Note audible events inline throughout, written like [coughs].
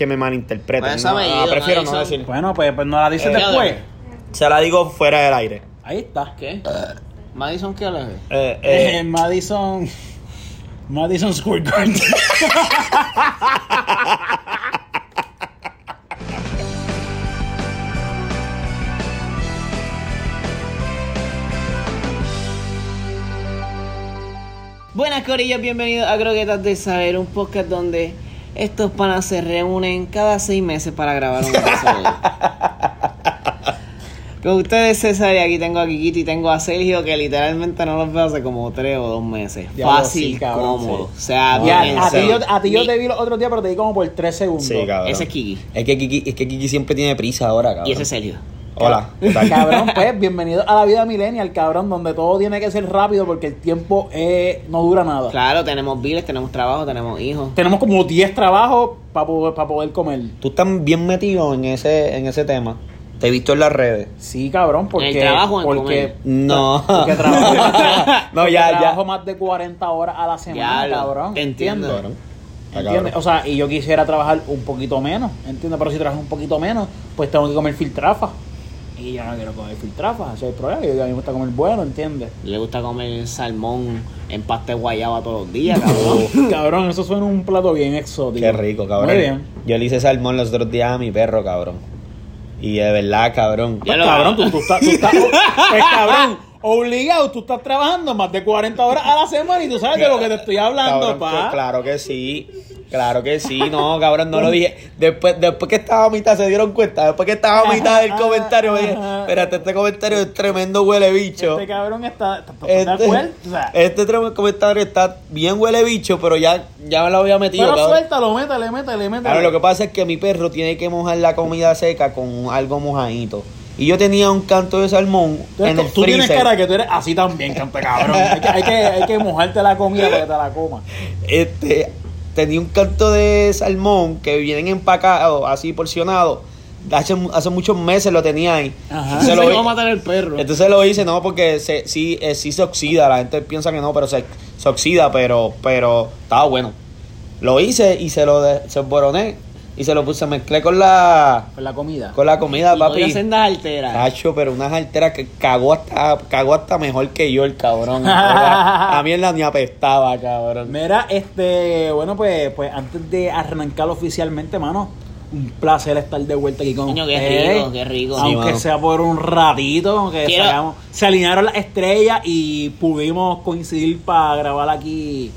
que me malinterpreten. Pues No, apellido, prefiero no decir. Bueno, pues, pues no la dices Eh, después. Se la digo fuera del aire. Ahí está. ¿Qué? Madison qué le Eh, Eh, eh, Madison. Madison Square Garden. Buenas corillas, bienvenidos a Croquetas de Saber, un podcast donde estos panas se reúnen cada seis meses para grabar un episodio. [laughs] Con ustedes César y aquí tengo a Kikito y tengo a Sergio que literalmente no los veo hace como tres o dos meses. Fácil, sí, cabrón, cómodo. sí. O sea, bien. a, ti yo, a ti yo Ni- te vi los otros días, pero te vi como por 3 segundos. sí, cabrón. Ese es Kiki Es que Kiki, es que Kiki siempre tiene prisa ahora, cabrón. y ese es Sergio. Hola, ¿qué tal? Cabrón, pues, bienvenido a la vida millennial, cabrón, donde todo tiene que ser rápido porque el tiempo eh, no dura nada. Claro, tenemos biles, tenemos trabajo, tenemos hijos. Tenemos como 10 trabajos para poder, pa poder comer. Tú estás bien metido en ese, en ese tema. Te he visto en las redes. Sí, cabrón, porque... ¿En el trabajo en porque, comer? No. Porque trabajo, [laughs] No, ya, ya. trabajo más de 40 horas a la semana, cabrón. te entiendo. ¿entiendes? Cabrón. Está ¿Entiendes? cabrón. O sea, y yo quisiera trabajar un poquito menos, ¿entiendes? Pero si trabajo un poquito menos, pues tengo que comer filtrafa. Y yo no quiero comer filtrafa, ese es el problema. Yo, a mí me gusta comer bueno, ¿entiendes? Le gusta comer salmón en pasta de guayaba todos los días, cabrón. [laughs] cabrón, eso suena un plato bien exótico. Qué rico, cabrón. Muy bien. Yo le hice salmón los otros días a mi perro, cabrón. Y de verdad, cabrón. Pues, lo- cabrón, tú, tú estás, tú estás, [laughs] pues, cabrón, obligado, tú estás trabajando más de 40 horas a la semana y tú sabes de lo que te estoy hablando, Cabrón, pa. que- Claro que sí. Claro que sí, no, cabrón, no lo dije. Después, después que estaba a mitad, se dieron cuenta. Después que estaba a mitad del comentario, me dije, espérate, este comentario es tremendo huele bicho. Este cabrón está, está, Este. O sea, este tremendo comentario está bien huele bicho, pero ya, ya me lo había metido. pero cabrón. suéltalo, métele, métele, métele. Claro, lo que pasa es que mi perro tiene que mojar la comida seca con algo mojadito. Y yo tenía un canto de salmón en el tú tienes freezer. cara que tú eres así también, cante cabrón. Hay que, hay, que, hay que mojarte la comida para que te la comas. [laughs] Este, tenía un canto de salmón que vienen empacados, así porcionados. Hace, hace muchos meses lo tenía ahí. Ajá. Se lo, va a matar el perro. entonces lo hice, no, porque se, sí, eh, sí se oxida. La gente piensa que no, pero se, se oxida, pero, pero estaba bueno. Lo hice y se lo de, se y se lo puse, mezclé con la, Con la comida. con la comida, Y papi. sendas alteras. Tacho, pero unas alteras que cagó hasta, cagó hasta mejor que yo, el cabrón. [laughs] A mí en la ni apestaba, cabrón. Mira, este, bueno, pues, pues antes de arrancar oficialmente, mano, un placer estar de vuelta aquí con Coño, qué ustedes. rico, qué rico. Sí, Aunque mano. sea por un ratito, aunque Quiero- se alinearon las estrellas y pudimos coincidir para grabar aquí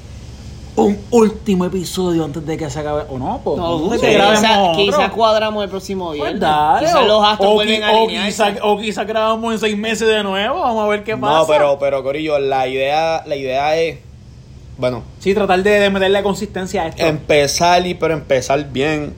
un último episodio antes de que se acabe. ¿O no? Pues, No, sé quizá, cuadramos el próximo Pues viernes. Quizás o- los astros o, vuelven o quizá, o quizá grabamos en seis meses de nuevo, vamos a ver qué pasa. No, pero, pero Corillo, la idea, la idea es, bueno, Sí, tratar de, de meterle consistencia a esto. empezar y pero empezar bien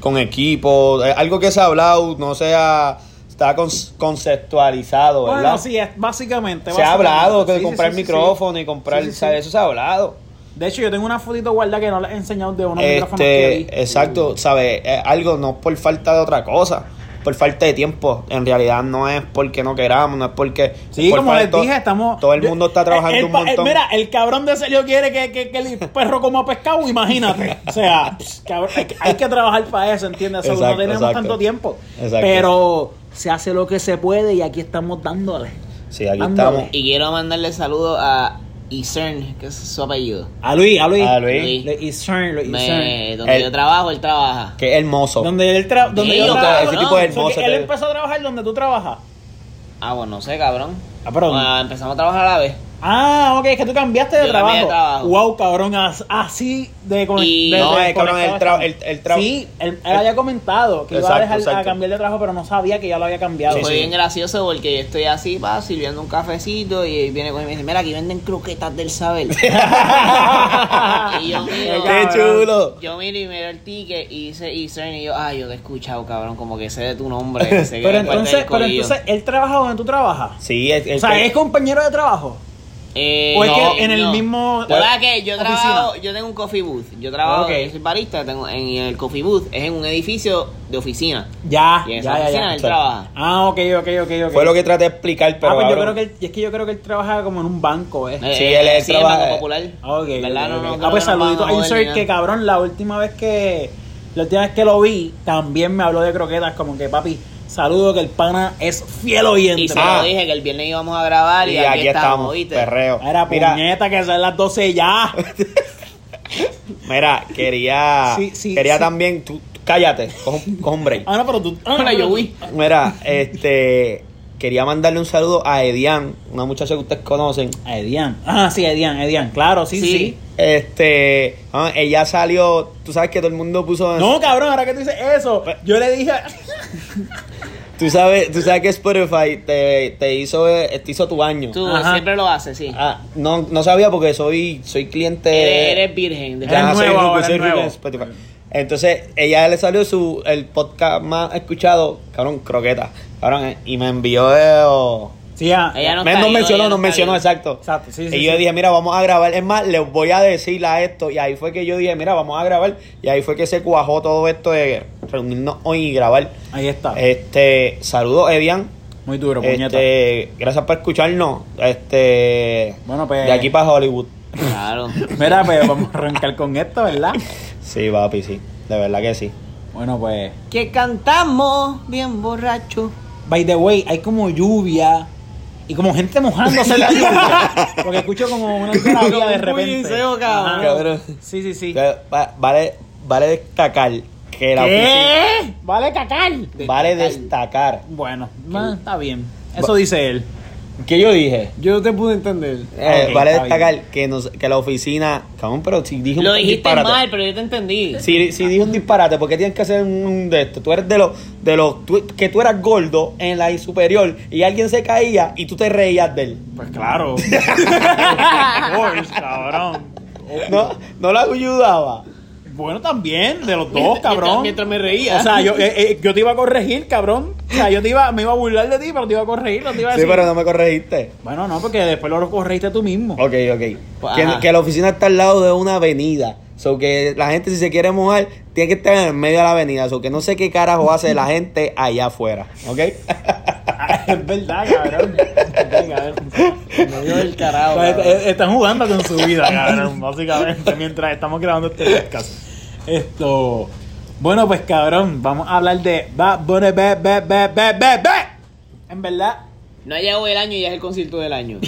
con equipo, eh, algo que se ha hablado, no sea, está conceptualizado, ¿verdad? bueno, sí, es básicamente. se ha hablado que. Sí, comprar sí, sí, micrófono sí. y comprar, Sí, sí, sí. ¿sabes? Eso se ha hablado. De hecho, yo tengo una fotito guardada que no les he enseñado de unos micrófonos que vi. Este, exacto, ¿sabes? Es algo no por falta de otra cosa, por falta de tiempo. En realidad no es porque no queramos, no es porque. Sí, por como les dije, estamos. Todo el mundo está trabajando el, un el- montón. mira, el cabrón de Sergio quiere que, que- que el perro coma pescado, imagínate. O sea, pss, cabrón, hay, que- hay que trabajar para eso, ¿entiendes? Exacto, no tenemos exacto. tanto tiempo. Exacto. Pero se hace lo que se puede y aquí estamos dándole. sí, aquí Ándale. estamos. Y quiero mandarle saludos a Isern, que es su apellido. A Luis, a Luis. A Luis. Isern, Luis Me- Isern. donde El- yo trabajo, él trabaja. Qué hermoso. Donde él tra donde Sí, yo trabajo. ese tipo O sea, hermoso que él empezó a trabajar donde tú trabajas. Ah, bueno, no sé, cabrón. Ah, Ah, empezamos a trabajar a la vez. Ah, ok, es que tú cambiaste de trabajo. de trabajo. Wow, cabrón, as- así de Y- de- No, de es cabrón, el tra- el- el tra- Sí, él, él había comentado que iba a dejar a cambiar de trabajo, pero no sabía que ya lo había cambiado. Fue sí. bien gracioso porque yo estoy así, pa, sirviendo un cafecito y él viene conmigo y me dice, mira, aquí venden croquetas del saber. [laughs] y yo miro, Qué chulo. yo miro y miro el ticket y dice Isern y yo, ay, yo te he escuchado, cabrón, como que sé de tu nombre. [laughs] sé que Pero entonces, pero corillo". entonces, ¿él trabaja donde tú trabajas? Sí, es, O sea, que- ¿es compañero de trabajo? Eh, ¿O es no, que en el no. mismo- La verdad que yo oficina? trabajo, yo tengo un coffee booth. Yo trabajo, Ok. yo soy barista, tengo en el coffee booth, es en un edificio de oficina. Ya, Y en ya, esa ya, oficina ya. él trabaja. Ah, ok, ok, ok, ok. fue lo que traté de explicar, pero ah, pues yo creo que él, es que yo creo que él trabaja como en un banco, ¿eh? Eh, Sí, él es sí, en Banco Popular. Ok, ¿Verdad? ok, No, ah, pues que no saludito vamos a a Insert, que cabrón, la última vez que. La última vez que lo vi, también me habló de croquetas, como que papi, saludo que el pana es fiel oyente. Y se Ah. lo dije que el viernes íbamos a grabar y, Y aquí, estamos, ¿viste? perreo. Era Mira, puñeta que son las 12 ya. [laughs] mira, quería, Sí, sí, quería sí. también, tú, cállate, coge un, break. Ah, no, pero tú. ah, Hola, pero yo voy. Mira, este, quería mandarle un saludo a Edian, una muchacha que ustedes conocen. A Edian. Ah, sí, Edian, Edian, claro, sí, sí. Sí. Este, ah, ella salió, tú sabes que todo el mundo puso... No, cabrón, ahora que tú dices eso, yo le dije. [laughs] Tú sabes, tú sabes que Spotify te, te hizo, te hizo tu año. Tú Ajá. siempre lo haces, sí. Ah, no, no sabía porque soy, soy cliente... eres, virgen. de- Eres Ajá, soy nuevo soy nuevo. Spotify. Entonces, ella le salió su el podcast más escuchado, cabrón, croqueta. Cabrón, y me envió eh, Sí, ah, Ella no nos mencionó, nos mencionó, exacto. Exacto, sí, sí, y yo sí. dije, mira, vamos a grabar. Es más, les voy a decir a esto. Y ahí fue que yo dije, mira, vamos a grabar. Y ahí fue que se cuajó todo esto de reunirnos hoy y grabar. Ahí está. Este, saludos, Edian. Muy duro, puñeta. Este, gracias por escucharnos. Este, Bueno, pues- de aquí para Hollywood. Claro. [laughs] [laughs] Mira, pues vamos a arrancar con esto, ¿verdad? Sí, papi, sí. De verdad que sí. Bueno, pues. que cantamos bien borracho. By the way, hay como lluvia y como gente mojándose en la [laughs] lluvia. Porque escucho como una Como de un repente. cabrón. Cabrón. Sí, sí, sí. Vale, vale destacar que la oficina. ¿Qué? Vale cacar. Vale destacar. Bueno, está bien. Eso dice él. ¿Qué yo dije? Yo no te pude entender. Eh, vale destacar que, nos, que la oficina. Cabrón, pero si dije un Lo dijiste disparate. mal, pero yo te entendí. Si, si dije un disparate, ¿por qué tienes que hacer un, un de esto? Tú eres de los. De los tú- que tú eras gordo en la superior y alguien se caía y tú te reías de él. Pues claro. [laughs] Of course, cabrón. No, no la ayudaba. Bueno, también, de los dos, cabrón. Mientras, mientras me reía. O sea, yo, eh, eh, yo te iba a corregir, cabrón. O sea, yo te iba, me iba a burlar de ti, pero te iba a corregir, no te iba a Sí, decir. pero no me corregiste. Bueno, no, porque después lo corregiste tú mismo. Ok, ok. Pues, Que, ajá. que la oficina está al lado de una avenida. So que la gente si se quiere mojar, tiene que estar en el medio de la avenida. So que no sé qué carajo hace la gente allá afuera. ¿Ok? [laughs] es verdad, cabrón. Cabrón. Me dio el carajo. O sea, cabrón. est- están jugando con su vida, cabrón, básicamente, mientras estamos grabando este podcast. Esto. Bueno, pues cabrón, vamos a hablar de Bad Bunny, be, be, be, be, be, be. En verdad, No ha llegado el año y ya es el concierto del año.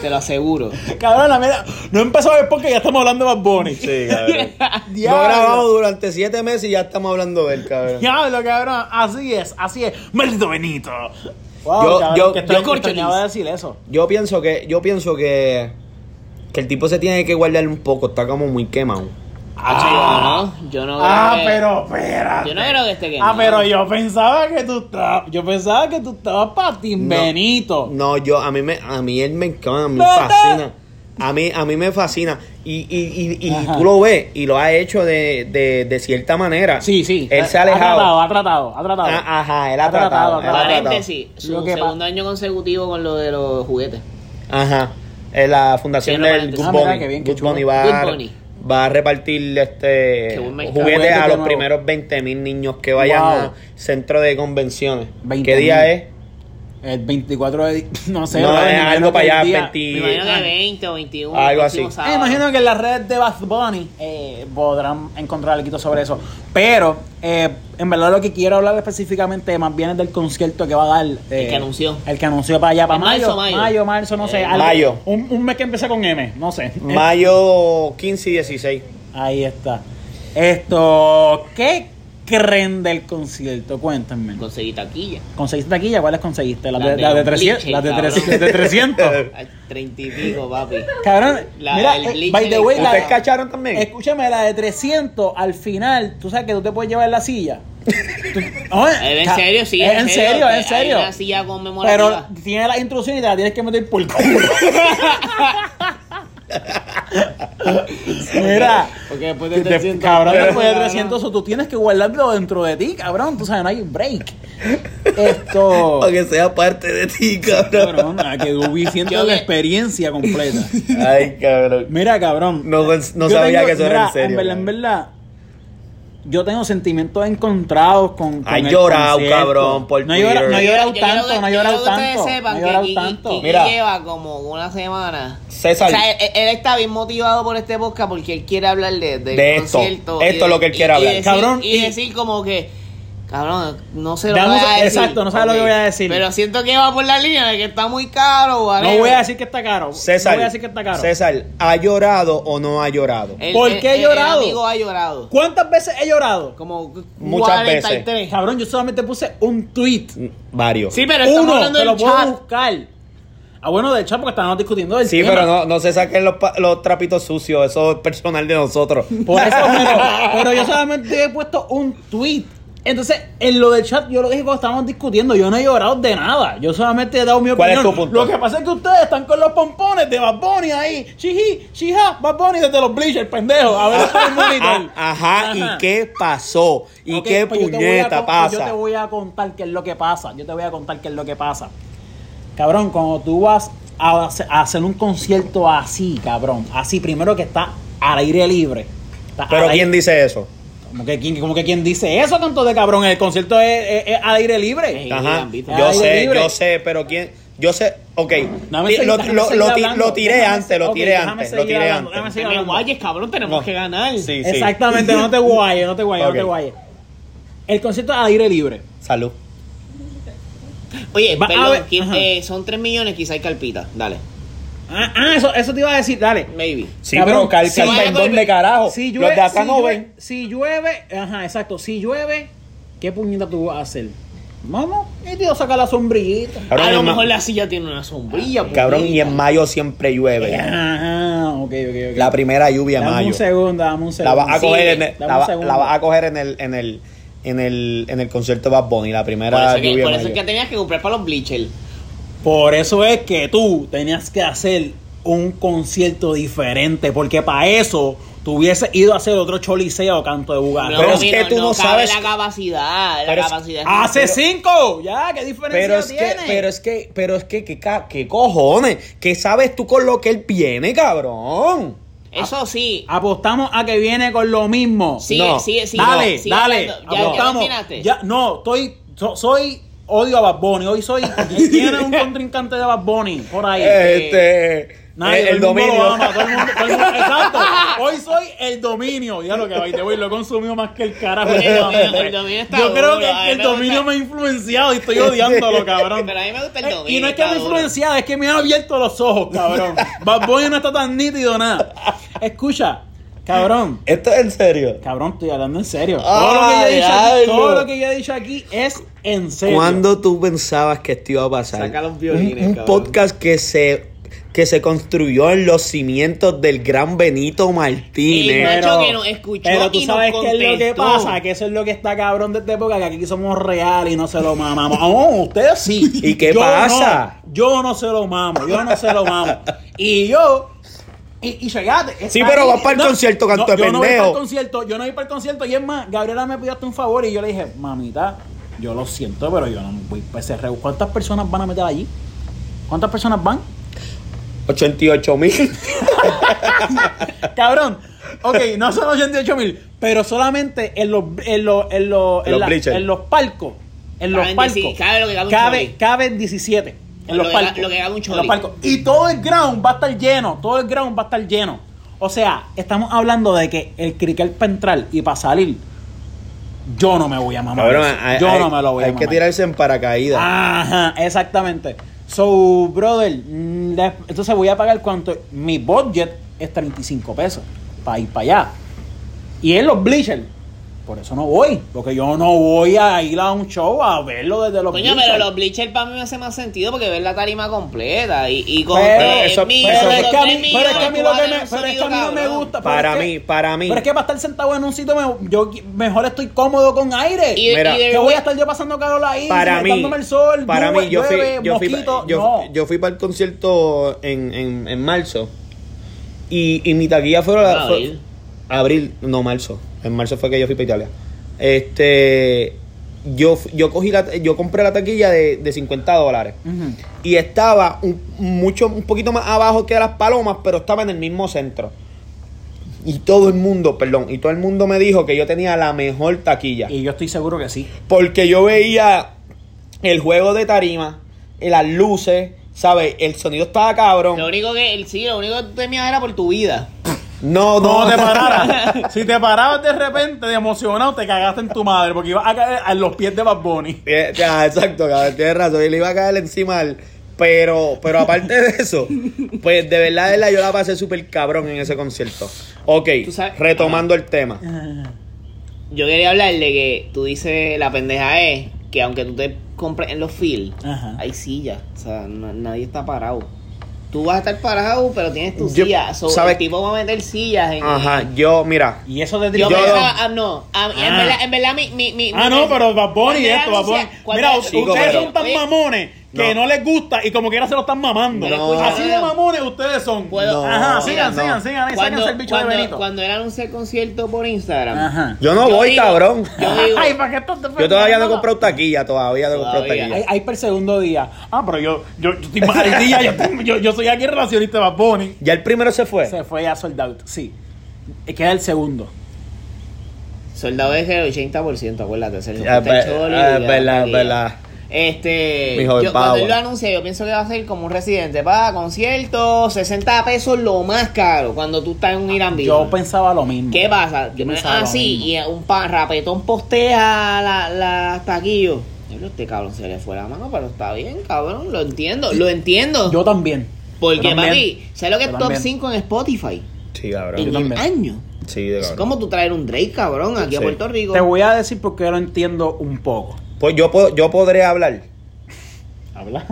Te lo aseguro. [laughs] cabrón, la mierda. No empezó a ver porque ya estamos hablando de Bad Bunny. Sí, cabrón. [laughs] No Diablo. grabamos durante siete meses y ya estamos hablando de él, cabrón. Diablo, cabrón. Así es, así es. Maldito Benito. Wow, Yo- cabrón, yo- que yo- extrañaba decir eso. Yo pienso que, yo pienso que, que el tipo se tiene que guardar un poco, está como muy quemado. Ah, yo no. Yo no creo Ah, que- pero espérate. Yo no creo que esté Ah, pero yo pensaba que tú estabas. Yo pensaba que tú estabas para Tim No. Benito. No, yo, a mí me, a mí él me encanta, me fascina. A mí, a mí me fascina. Y, y, y, y tú lo ves y lo ha hecho de, de, de cierta manera. Sí, sí. Él se ha Ha alejado. tratado, ha tratado, ha tratado. Ah, ajá, él ha, Ha tratado, tratado. ha ha. Paréntesis, su Lo que segundo año consecutivo con lo de los juguetes. Ajá. En la fundación Sí, no, del. Good Ah, mira, Bunny. qué bien, qué Good. Bunny va, Good Bunny. Va a repartir este juguetes a los primeros 20 mil niños que vayan Wow. a centro de convenciones. 20 ¿Qué día es? El 24 de. [laughs] No sé, No, brother, es algo para allá, día- 20 Me imagino ah, que 20 o 21. Algo así. Me imagino que en las redes de Bad Bunny eh, podrán encontrar algo sobre eso. Pero, eh, en verdad, lo que quiero hablar específicamente más bien es del concierto que va a dar. eh, El que anunció. El que anunció para allá, para mayo. marzo, mayo. Mayo, marzo, no sé. Eh, algo- mayo. Un, un mes que empieza con M, no sé. Mayo 15 y 16. Ahí está. Esto, ¿qué creen del concierto? Cuéntenme. Conseguí taquilla. ¿Conseguiste taquilla? ¿Cuáles conseguiste? ¿Las Las de, de las de los 300? Bleachers, ¿Las de cabrón. 300? ¿De 300? Al 30 y pico, papi. Cabrón, La- mira, el eh, bleacher by the way, la, ¿Ustedes cacharon también? escúchame, la de 300, al final, tú sabes que tú te puedes llevar la silla. Tú- [laughs] Oye, Eh, En serio, sí. es en serio, en serio. una silla conmemorativa. Pero tiene las instrucciones y te la tienes que meter por el culo. [laughs] [laughs] Mira, Porque después de 300. cabrón, después de 300, o tú tienes que guardarlo dentro de ti, cabrón. Tú sabes, no hay break. Esto. [laughs] Para que sea parte de ti, cabrón. Cabrón, a que tú sientas la experiencia completa. Ay, cabrón. Mira, cabrón. No, sabía tengo- que eso era en serio. En verdad, en verdad, yo tengo sentimientos encontrados con, con Has llorado, concierto. cabrón, por no he llorado, no llorado tanto, que- no he llorado tanto. sepan no he tanto. Kiki Mira. lleva como una semana. César. O sea, él, él está bien motivado por este podcast porque él quiere hablar de, del De esto. concierto. Esto y de- es lo que él quiere y- y hablar. decir- Cabrón, Y y- decir como que, cabrón, no sé lo que voy a decir. exacto, no sabes lo que voy a decir. Pero siento que va por la línea de que está muy caro. No voy a decir que está caro. César, no voy a decir que está caro. César, ¿ha llorado o no ha llorado? El- ¿Por el- qué he el- llorado? El amigo ha llorado. ¿Cuántas veces he llorado? Como Muchas 43. Cabrón, yo solamente puse un tweet. Varios. Sí, pero estamos Uno, hablando lo del puedo chat. buscar. Ah, bueno, del chat porque estábamos discutiendo del Sí, tema. pero no, no se saquen los, pa- los trapitos sucios, eso es personal de nosotros. Por eso, [laughs] pero, pero yo solamente he puesto un tweet. Entonces, en lo del chat, yo lo dije cuando estábamos discutiendo. Yo no he llorado de nada. Yo solamente he dado mi ¿Cuál es opinión. tu punto? Lo que pasa es que ustedes están con los pompones de Bad Bunny ahí. Chihi, chija, Bad Bunny desde los bleachers, pendejo. A ver, el monitor. Ah, Ajá, ¿y qué pasó? ¿Y qué pues a puñeta pues Yo te pasa? voy a contar qué es lo que pasa. Yo te voy a contar qué es lo que pasa. Cabrón, cuando tú vas a hace- a hacer un concierto así, cabrón, así, primero que está al aire libre. Está Pero aire- ¿quién dice eso? Como que, quién, como que quién dice eso, canto de cabrón. El concierto es, es- es al aire libre. Ajá, yo sé, libre. yo sé, pero ¿quién? Yo sé, ok, Dame Ti- seguir- lo, déjame lo- seguir lo ti- hablando. lo tiré Déjame- antes, lo ok, tiré antes, lo tiré hablando, antes. déjame seguir No me guayes, cabrón, tenemos No. que ganar. Sí, sí. Exactamente, no te guayes, no te guayes, no te guayes. El concierto es al aire libre. Salud. Oye, Va- a perdón, ver, ¿quién- ajá. eh, son 3 millones, quizá hay carpita. Dale, Ah, ah, eso, eso te iba a decir, dale. maybe. Sí, Cabrón, pero llueve- ¿dónde carajo? Si los llueve, de acá si no llueve- ven. Si llueve, ajá, exacto. Si llueve, ¿qué puñeta tú vas a hacer? Vamos, y tío, saca la sombrillita. Cabrón, a lo mejor la silla tiene una sombrilla. Cabrón, y en mayo siempre llueve. Ajá, ok, ok, ok. La primera lluvia en dame mayo. un segundo, dame un La segundo. vas a Sí, coger en el, dame la, un va- segundo. la vas a coger en el, en el, en el, en el concierto de Bad Bunny, la Por primera eso, que, lluvia por eso es mayo. que tenías que comprar para los bleachers. Por eso es que tú tenías que hacer un concierto diferente, porque para eso tú hubieses ido a hacer otro choliseo canto de Bugatti. Pero es que tú no sabes- la capacidad. La Pero es- capacidad. Hace Pero- cinco, ya, ¿qué diferencia Pero es tiene? que, pero es que, pero es que, ¿qué, qué cojones? ¿Qué sabes tú con lo que él viene, cabrón? Eso sí. Apostamos a que viene con lo mismo. Sigue, no. sigue, sigue. dale, sigue dale. hablando. Ya, ya apostamos. Ya, no, estoy, so- soy odio a Bad Bunny. Hoy soy, [laughs] tiene un contrincante de Bad Bunny por ahí. Este, Nadie, el, dominio. lo ama, todo el mundo- todo el mundo- [laughs] exacto. Hoy soy el dominio. Ya lo que va, te voy, lo he consumido más que el carajo. El dominio- últimamente. el dominio está Yo creo duro, que, el dominio gusta. me ha influenciado y estoy odiándolo, [laughs] cabrón. Pero a mí me gusta el Eh, dominio. Y no es que me ha influenciado, es que me ha abierto los ojos, cabrón. Bad Bunny no está tan nítido nada. Escucha, cabrón. Esto es en serio. Cabrón, estoy hablando en serio. Todo, lo que yo he dicho aquí, diablo. todo lo que yo he dicho aquí es en serio. ¿Cuándo tú pensabas que esto iba a pasar? Saca los violines, un, un cabrón. podcast que se que se construyó en los cimientos del gran Benito Y Martínez. Que nos escuchó pero tú y sabes qué es lo que pasa, que eso es lo que está cabrón de esta época, que aquí somos reales y no se lo mamamos. Oh, ustedes sí. ¿Y qué Yo pasa? no. yo no se lo mamo, yo no se lo mamo. Y yo... Y, y fíjate, Sí, pero ahí- vas para el concierto, canto de yo no voy pendejo. para el concierto, yo no voy para el concierto. Y es más, Gabriela me pidió hasta un favor y yo le dije, mamita, yo lo siento, pero yo no voy para ese reu. ¿Cuántas personas van a meter allí? ¿Cuántas personas van? 88 mil. [laughs] Cabrón. Ok, no son 88 mil, pero solamente en los, en los, en los, en Los la- bleachers. en los palcos. En los Caben palcos. 16, cabe lo que cabe cabe, choli. caben 17. En Lo los que lo que cabe un En choli. los palcos. Y todo el ground va a estar lleno. Todo el ground va a estar lleno. O sea, estamos hablando de que el cricket para entrar y para salir, yo no me voy a mamar. Cabrón, eso. hay, yo hay- no me lo voy a hay mamar. que tirarse en paracaídas. Ajá, exactamente. So, brother, mm, entonces voy a pagar cuánto. Mi budget es 35 pesos para ir para allá. Y en los bleachers. Por eso no voy. Porque yo no voy a ir a un show a verlo desde los Coño, bleachers. pero los bleachers para mí me hace más sentido porque ver la tarima completa y, y con Pero tres eso- mil, Pero es eso- que a mí, pero es que a mí lo que me, pero es que a mí no me gusta. para que- mí, para mí. Pero es que para estar sentado en un sitio, me- yo mejor estoy cómodo con aire. Y, Mira, que voy a estar yo pasando calor ahí, para mí, dándome el sol, para mí, yo fui, yo fui, yo, no. yo fui para el concierto en, en, en marzo y, y mi taquilla fue, la- fue- Abril. abril, no marzo, en marzo fue que yo fui para Italia. Este, yo, yo cogí la, yo compré la taquilla de, de 50 dólares y estaba un, mucho, un poquito más abajo que las palomas, pero estaba en el mismo centro. Y todo el mundo, perdón, y todo el mundo me dijo que yo tenía la mejor taquilla. Y yo estoy seguro que sí. Porque yo veía el juego de tarima, eh, las luces, ¿sabes? El sonido estaba cabrón. Lo único que, sí, lo único que tú temías era por tu vida. No, no, No te pararas. [laughs] si te parabas de repente de emocionado, te cagaste en tu madre porque ibas a caer a los pies de Bad Bunny. Eh, Ya, exacto, cabrón, tienes razón. Y le iba a caer encima al- Pero, pero aparte de eso, pues de verdad, de verdad, yo la pasé súper cabrón en ese concierto. Ok, Tú sabes- retomando el tema. Yo quería hablar de que tú dices, la pendeja es que aunque tú te compres en los fields, hay sillas. O sea, no- nadie está parado. Tú vas a estar parado, pero tienes tu Yo- silla. So, ¿sabes? El tipo va a meter sillas en. Ajá, yo, mira, Y eso de Yo Yo- pensaba, ah, no, ah, en Ah. verdad, en verdad mi, mi, mi- Ah, no, pero Bad Bunny esto, Bad Mira, ustedes son tan Oye, mamones que No. no. les gusta y como quiera se lo están mamando. No. Así de mamones ustedes son. Puedo- Ajá, sigan, no. sigan, sigan. Y Cuando, sáquense el bicho cuando, de Benito. cuando él anuncia el concierto por Instagram, Ajá. yo no Yo voy, digo- cabrón. yo digo, [laughs] Ay, ¿para qué estás Yo todavía no he comprado taquilla, todavía no he comprado taquilla. Hay, hay para el segundo día. Ah, pero yo, yo, yo estoy más al día. [laughs] Yo, estoy- yo, yo soy aquí relacionista de Bad Bunny. Ya el primero se fue. Se fue ya sold out, sí. Y Queda el segundo. soldado es el 80%, acuérdate. Ah, Fuiste el choli, ah, ya, verdad, taquilla. verdad. Este, yo, cuando él lo anuncia, yo pienso que va a ser como un residente. Para concierto, 60 pesos lo más caro cuando tú estás en un Irán Vivo. Yo pensaba lo mismo. ¿Qué pasa? Yo pensaba ah, lo sí, mismo. y un pa- rapetón postea la, la taquillo. Este cabrón se le fue la mano, pero está bien, cabrón. Lo entiendo, lo entiendo. Yo también. Porque, yo también. papi, ¿sabes lo que es Yo top también. 5 en Spotify? Sí, cabrón. En el también. año. Sí, de Es cabrón. como tú traer un Drake, cabrón, aquí a. Puerto Rico. Te voy a decir porque yo lo entiendo un poco. Pues yo, puedo- yo podré hablar. ¿Habla?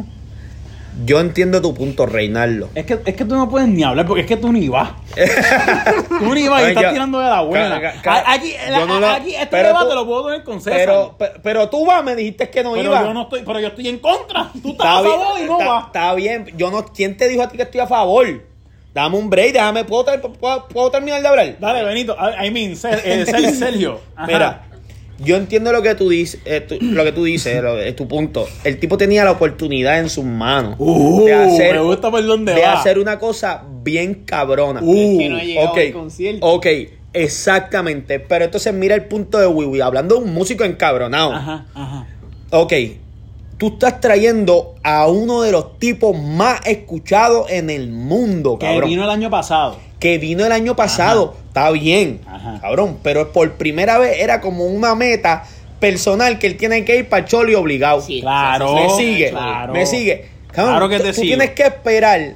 Yo entiendo tu punto, Reinaldo. Es que, es que tú no puedes ni hablar porque es que tú ni vas. [laughs] tú ni vas y estás yo- tirando de la buena. ca- ca- A- aquí, no aquí este pero debate tú- lo puedo tener con César. Pero, pe- pero tú vas, me dijiste que no Pero iba. yo no estoy, pero yo estoy en contra. Tú estás Está a bien, favor y no está, vas. está bien. Yo no, ¿Quién te dijo a ti que estoy a favor? Dame un break, déjame, ¿puedo, puedo- puedo terminar de hablar? Dale, Benito. I mean, eh, Ser- [laughs] Sergio. Ajá. Mira, yo entiendo lo que tú dices, eh, tú- lo que tú dices, lo- es tu punto. El tipo tenía la oportunidad en sus manos Uh, me gusta por dónde de va. hacer una cosa bien cabrona. Uh, Es que no ha llegado ok, al concierto. ok, exactamente. Pero entonces mira el punto de Wiwi, hablando de un músico encabronado. Ajá, ajá. Ok, tú estás trayendo a uno de los tipos más escuchados en el mundo, Que cabrón. vino el año pasado. Que vino el año pasado, está bien, Ajá. cabrón. Pero por primera vez era como una meta personal que él tiene que ir para el choli obligado. Sí, Claro. me sigue, claro. me sigue. Cabrón, Claro que tú- te tú sigo. tienes que esperar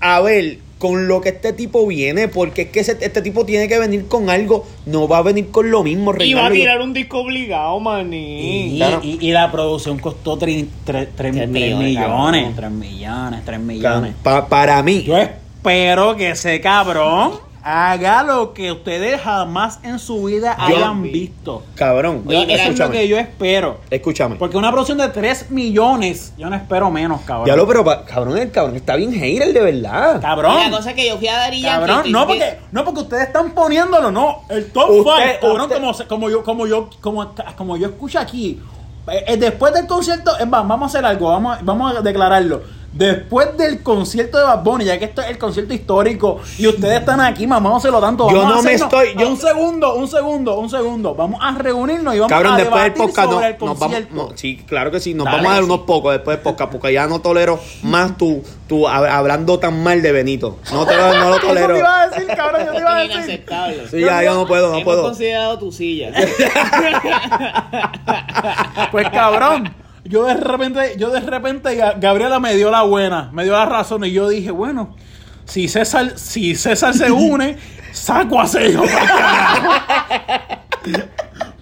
a ver con lo que este tipo viene, porque es que ese- este tipo tiene que venir con algo, no va a venir con lo mismo. Y va a tirar un disco obligado, maní. Y, Claro. y- y la producción costó 3 Tres millones. millones, cabrón. 3 millones, 3 Cabrón, millones. pa- para mí, Yo espero que ese cabrón haga lo que ustedes jamás en su vida Yo- hayan visto. cabrón, Oye, Eso es lo que yo espero. escúchame. Porque una producción de 3 millones, yo no espero menos, cabrón. Ya lo, pero pa- cabrón, el cabrón está bien hater de verdad. Cabrón. Y la cosa es que yo fui a Daddy Yankee. Cabrón, y- no porque, no porque ustedes están poniéndolo, no. El top Usted- 5, cabrón, usted- como, se- como yo, como yo, como, como yo escucho aquí. eh, eh, después del concierto, vamos a hacer algo, vamos, vamos a declararlo. Después del concierto de Bad Bunny, ya que esto es el concierto histórico y ustedes están aquí mamándoselo tanto. Yo a no me estoy- yo- Un segundo, un segundo, un segundo. Vamos a reunirnos y vamos Cabrón, a después del debatir podcast sobre no, el nos vamos. no, sí, claro que sí, nos Dale, vamos a dar sí. unos pocos después del podcast, porque ya no tolero más tú, tú hab- hablando tan mal de Benito. No, te, lo- no lo [laughs] Eso tolero. te iba a decir, cabrón, yo te iba a Es decir. inaceptable. Sí, ya, yo no puedo, no Hemos puedo. considerado tu silla. [laughs] Pues cabrón, yo de repente, yo de repente Ga- Gabriela me dio la buena, me dio la razón y yo dije, bueno, si César, si César se [laughs] une, saco a pa'l carajo.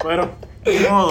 Pero,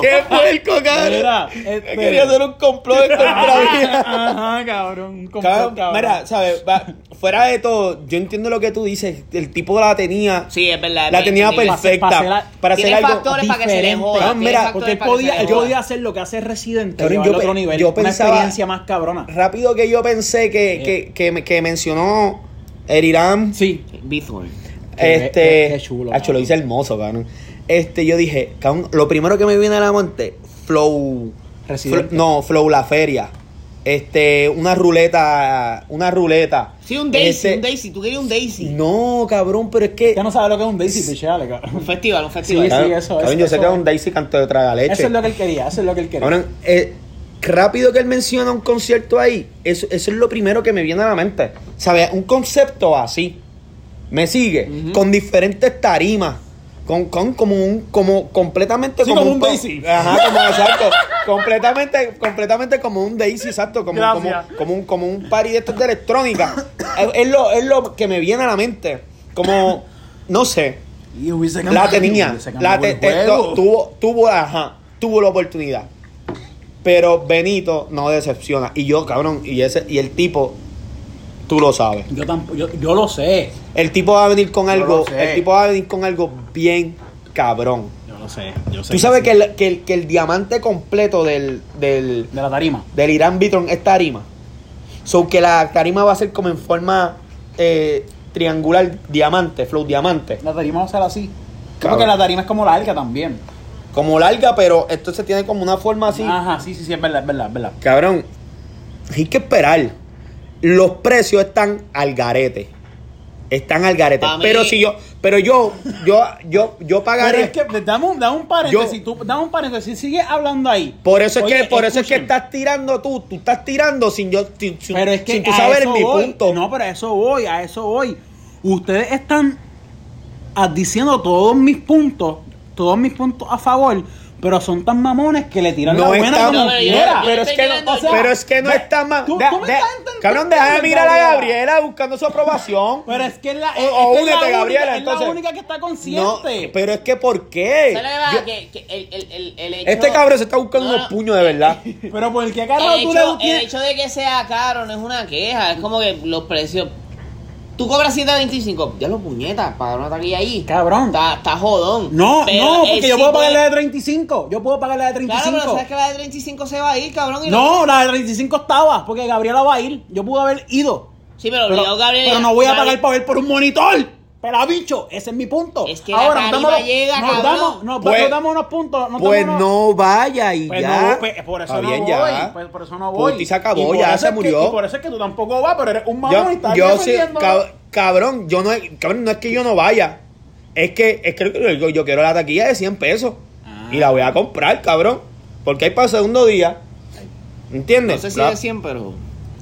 ¡Qué puerco, cabrón! Mira, Yo este- Quería hacer un complot en contra mía. Ajá, cabrón, un complot, Cabrón, cabrón. Mira, ¿sabes? Va- fuera de todo, yo entiendo lo que tú dices. El tipo la tenía. Sí, es verdad. La tenía perfecta. Pa- pa' hacer- Para hacer algo. factores para que se le diferente. joda. Cabrón, tiene mira, Porque él para que se podía, joda. podía hacer lo que hace Residente, Cabrón, llevarlo yo otro nivel, yo una pensaba- experiencia más cabrona. Rápido que yo pensé que, que, que, me- que mencionó Eriram. Sí, Bithorn. Qué- Este. qué- qué chulo, Hacho, lo dice hermoso, cabrón. Este, yo dije, cabrón, lo primero que me viene a la mente, Flow. Residente. No, Flow La Feria. este, una ruleta, una ruleta. Sí, un Daisy, Este- un Daisy. Tú querías un Daisy. No, cabrón, pero es que. Ya no sabes lo que es un Daisy, pichale, cabrón. Un festival, un festival. Sí, Cabrón, eso, cabrón, eso, yo sé que es es. un Daisy canto de traga leche. Eso es lo que él quería, eso es lo que él quería. Cabrón, eh, rápido que él menciona un concierto ahí, eso, eso es lo primero que me viene a la mente. ¿Sabes? Un concepto así. ¿Me sigue? Con diferentes tarimas. Con, con como un, como completamente Sí, como un con- Daisy. Ajá, como exacto. completamente, completamente como un Daisy, exacto. Como, como, Gracias. como un, como un party de estos de electrónica. [coughs] es, es lo, es lo que me viene a la mente. Como, no sé. Y hubiese La tenía. hubiese La te- te- tuvo, tuvo, ajá, tuvo la oportunidad. Pero Benito no decepciona. Y yo, cabrón, y ese, y el tipo, tú lo sabes. Yo, tampoco, yo, yo lo sé. El tipo va a venir con Yo algo, el tipo va a venir con algo bien cabrón. Yo lo sé. Yo sé Tú sabes que el, que el, que el diamante completo del, del, De la tarima. del Irán Vitron es tarima. So que la tarima va a ser como en forma eh, triangular, diamante, flow diamante. La tarima va a ser así. Cabrón. Porque la tarima es como larga también. Como larga, pero esto se tiene como una forma así. Ajá, sí, sí, sí, es verdad, es verdad, es verdad. Cabrón, hay que esperar. Los precios están al garete. Están al garete. Pa' mí- Pero si yo, pero yo, yo, yo, yo Pero pagaré. es que dame un, dame un paréntesis, tú, dame un paréntesis, sigue hablando ahí. por eso es Oye, que, por eso es que estás tirando tú, tú estás tirando sin yo, sin, sin- Pero es que sin tú saber mi voy. punto. No, pero a eso voy, a eso voy. Ustedes están ah, diciendo todos mis puntos, todos mis puntos a favor, pero son tan mamones que le tiran No la buena está- como No, quiera. pero es que no, o sea, pero es que no ve, está más. tú- de- tú me de- estás entendiendo, cabrón, deja de mirar a Gabriela. Gabriela buscando su aprobación. Pero es que es la, O- es, o que es la única, Gabriela, es la entonces. única que está No, consciente. pero es que ¿por qué? ¿Sabes la verdad? Yo- que, que el, el, el, el hecho, este cabrón se está buscando No, unos no. puños de verdad. [laughs] Pero, por qué carajo el tú hecho, le el tienes- hecho de que sea caro no es una queja, es como que los precios. Tú cobras 7.25, ya lo puñetas, pagar una taquilla ahí. Cabrón. Está, está jodón. No, Pero no, porque yo sí puedo pagar la de 35. Yo puedo pagar la de Claro, 35. pero sabes que la de 35 se va a ir, cabrón. y No, la de 35 estaba, porque Gabriela va a ir. Yo pude haber ido. Sí, pero, Pero, Gabriel. pero no voy a pagar para ver por un monitor. Pero bicho, ese es mi punto. Es que la tarima dámonos- llega, nos cabrón. damos, nos, Pues- nos damos unos puntos. nos Pues damos unos- no vaya y Pues ya. no, pues, por eso Está no bien, voy. ya. Pues por eso no voy. Punto y se acabó, Y por ya eso se es que- murió. y por eso es que tú tampoco vas, pero eres un mamón y Yo, estás yo sí, cab- cabrón, yo no, cabrón, no es que yo no vaya. Es que, es que yo, yo quiero la taquilla de 100 pesos. Ah. Y la voy a comprar, cabrón. Porque hay para el segundo día. ¿Entiendes? No sé si La- de 100, pero.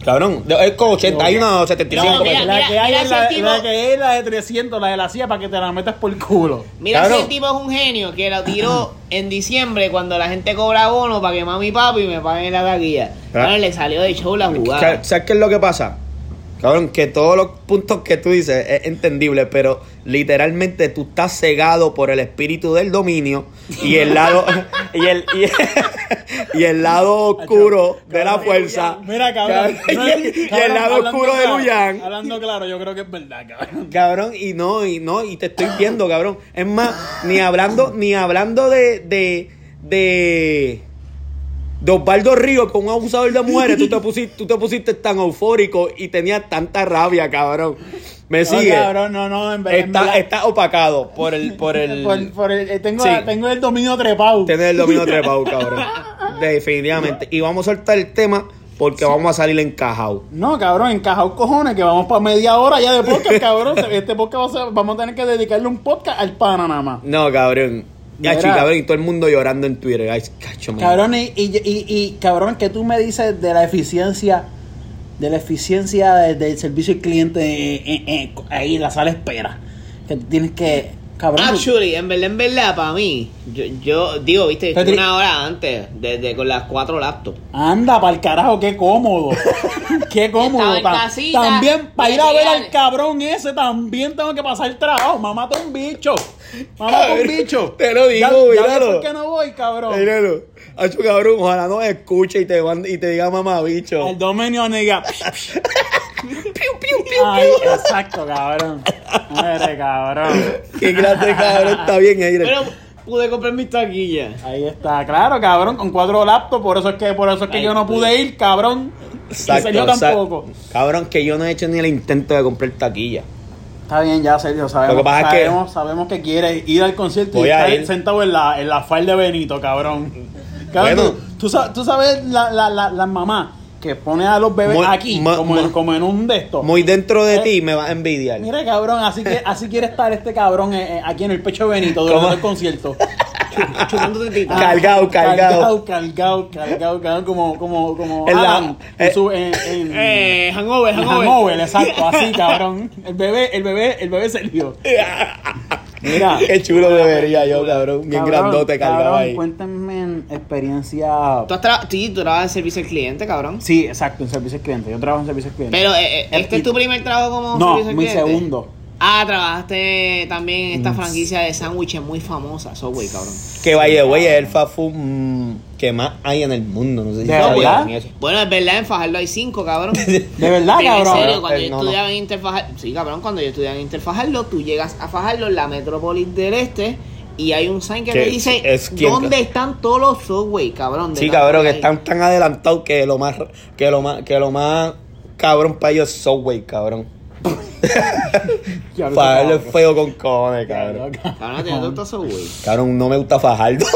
Cabrón, es con 81 o 75 No, mira. La que hay mira es ese la, tipo- la que es la de 300, la de la CIA para que te la metas por el culo. Mira Claro. el tipo es un genio que lo tiró en diciembre cuando la gente cobra bono para que mami y papi me paguen la taquilla. Claro. Ahora le salió de show la jugada. ¿Sabes qué es lo que pasa? Cabrón, que todos los puntos que tú dices es entendible, pero literalmente tú estás cegado por el espíritu del dominio y el lado y el y, y el lado oscuro de la fuerza. Mira, cabrón. y, el, y el lado oscuro de claro, Luyan. Hablando claro, yo creo que es verdad, cabrón. Cabrón, y no, y no, y te estoy viendo, cabrón. Es más, ni hablando, ni hablando de, de, de, de Osvaldo Río con un abusador de mujeres, tú te pusiste, tú te pusiste tan eufórico y tenías tanta rabia, cabrón. Me No, sigue. cabrón, no, no, en verdad. en está, verdad. está opacado por el, por el, [laughs] Por- por el- eh, tengo, Sí. tengo el dominio trepado. tener el dominio trepado, [laughs] cabrón. Definitivamente. Y vamos a soltar el tema porque vamos a salir encajados. No, cabrón, encajado cojones, que vamos para media hora ya de podcast, cabrón. [laughs] Este podcast va a ser- vamos a tener que dedicarle un podcast al pana nada más. No, cabrón. Ya, Mira. chi, cabrón, y todo el mundo llorando en Twitter. Ay, cacho. Cabrón, y, y, y, y, cabrón, que tú me dices de la eficiencia, de la eficiencia de- del servicio al cliente eh, eh, eh, ahí en la sala espera. Que tienes que, cabrón. Actually, en verdad, en verdad, para mí, yo, yo digo, viste, Petri- una hora antes, desde con las cuatro laptops. Anda para el carajo, qué cómodo. [laughs] qué cómodo. También para ir a ver al cabrón ese, también tengo que pasar el trabajo. Mamá un bicho. Mamá un [laughs] bicho. Te lo digo, ya, míralo. por qué no voy, cabrón. Míralo. Hacho, cabrón, ojalá no escuche y te, mande- y te diga mamá bicho. El dominio nega. [laughs] Ay, exacto, cabrón. Madre, cabrón. Qué clase cabrón está bien ahí. Pero pude comprar mis taquillas. Ahí está, claro, cabrón, con cuatro laptops, por eso es que, por eso es que Ay, yo no pude ir, cabrón. Exacto, Y yo exacto. tampoco. Cabrón, que yo no he hecho ni el intento de comprar taquilla. Está bien, ya, Sergio, sabemos, Lo que pasa es que- sabemos, sabemos que quieres ir al concierto Voy y a estar ir. sentado en la, en la falda de Benito, cabrón. Cabrón, Bueno. tú, tú sa- tú sabes la, la, la, las mamás que pone a los bebés Muy- aquí, ma- como, en, ma- como en un de estos. Muy dentro de Eh, ti me vas a envidiar. Mira, cabrón, así que así quiere estar este cabrón eh, eh, aquí en el pecho de Benito durante ¿Cómo? el concierto. Chupando tetita. [laughs] Ah, Cargado, cargado. Cargado, cargado, cargado, cargado, como, como, como En la- Adam en eh, su- en- en- [laughs] Eh, hangover, en hangover. Hangover, exacto, así, cabrón. El bebé, el bebé, el bebé Sergio. [laughs] Mira. [laughs] Qué chulo debería yo, cabrón. Bien Cabrón, grandote cargado cabrón, ahí. Cuéntenme en experiencia. Tú, has tra- sí, tú trabajas en servicio al cliente, cabrón. Sí, exacto, en servicio al cliente. Yo trabajo en servicio al cliente. Pero, eh, eh, ¿este es tu primer trabajo como no, servicio al mi cliente? segundo. Ah, trabajaste también en esta Mm. franquicia de sándwiches muy famosa, Subway, cabrón. Que vaya, güey, es el fast food mm, que más hay en el mundo. No sé si ¿De verdad? eso. Bueno, es verdad, en Fajardo hay cinco, cabrón. [laughs] De verdad, Pero cabrón. En serio, cuando Eh, yo no, no. estudiaba en Interfajardo, sí, cabrón, cuando yo estudiaba en Interfajardo, tú llegas a Fajardo, en la metrópolis del este, y hay un sign que Que te dice es quien- dónde están todos los subway, cabrón. de Sí, tanto cabrón, que hay. están tan adelantados que lo más que lo más que lo más cabrón para ellos es Subway, cabrón. [laughs] Fajardo es cabrón. feo con lo cabrón. Cabrón, ¿te gusta subway? Cabrón, no me gusta Fajardo. [laughs] [laughs]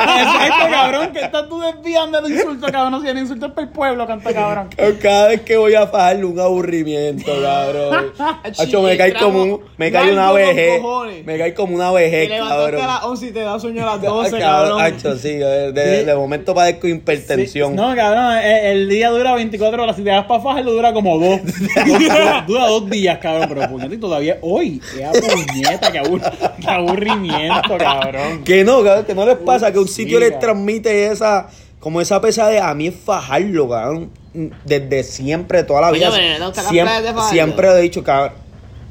Exacto, cabrón, que estás tú desviando el insulto, cabrón. Si el insulto es para el pueblo, canta cabrón. Cada vez que voy a Fajardo un aburrimiento, cabrón. Hacho, me cae como un, me cae una vejez. Me cae como una Te vejez, levantaste a cabrón. las 11 y te da sueño a las Ah, 12, cabrón, cabrón. hacho, sí, de, de- de momento padezco hipertensión. No, cabrón, el día dura 24 horas. Si te vas para Fajardo, dura como dos. Dura, dos días, cabrón. Pero puñeta, y todavía hoy. Qué puñeta, qué, abur- qué aburrimiento, cabrón. Que no, cabrón, que no les pasa que un Sí, sitio les cabrón. transmite esa, como esa pesadez. A mí es fajarlo, cabrón. Desde siempre, toda la Oye, vida. pero ¿no siempre, de siempre he dicho, cabrón.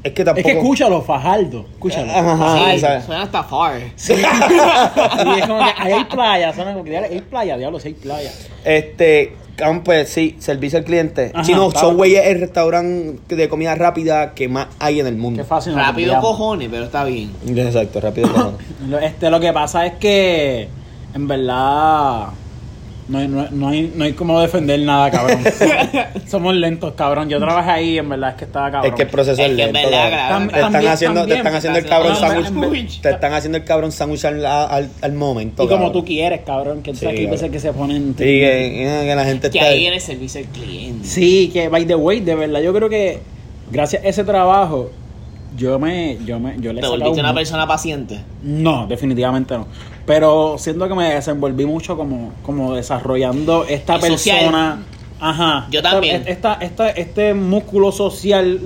Es que tampoco. Es que escúchalo, Fajardo. Escúchalo. Ajá, Sí, suena hasta far. Sí. [laughs] y es como que ahí hay playa, suena como que hay playa, diablo, sí hay playa. Este, cabrón, pues sí, servicio al cliente. Ajá, si no, claro. Subway es el restaurante de comida rápida que más hay en el mundo. Qué fácil. Rápido cojones, pero está bien. Exacto, rápido. [laughs] Lo- Este, lo que pasa es que, en verdad, no hay, no, hay- no hay, no hay como defender nada, cabrón. [laughs] Somos lentos, cabrón. Yo trabajé ahí, en verdad es que estaba cabrón. es que el proceso Es que lento. verdad, cabrón. cabrón. te están También- haciendo, te están haciendo el cabrón sándwich. Te están haciendo el cabrón sándwich al, al, al momento. y como cabrón. tú quieres, cabrón, que tú Sí, sabes que veces que se ponen... Sí, que, que la gente Que está. ahí viene el servicio al cliente. Sí, que by the way, de verdad, yo creo que gracias a ese trabajo, yo me, yo me, yo le ¿Te volviste una un- persona paciente? No, definitivamente no. Pero siento que me desenvolví mucho como, como desarrollando esta Y social. persona. Ajá. Yo también. Esta, esta, este músculo social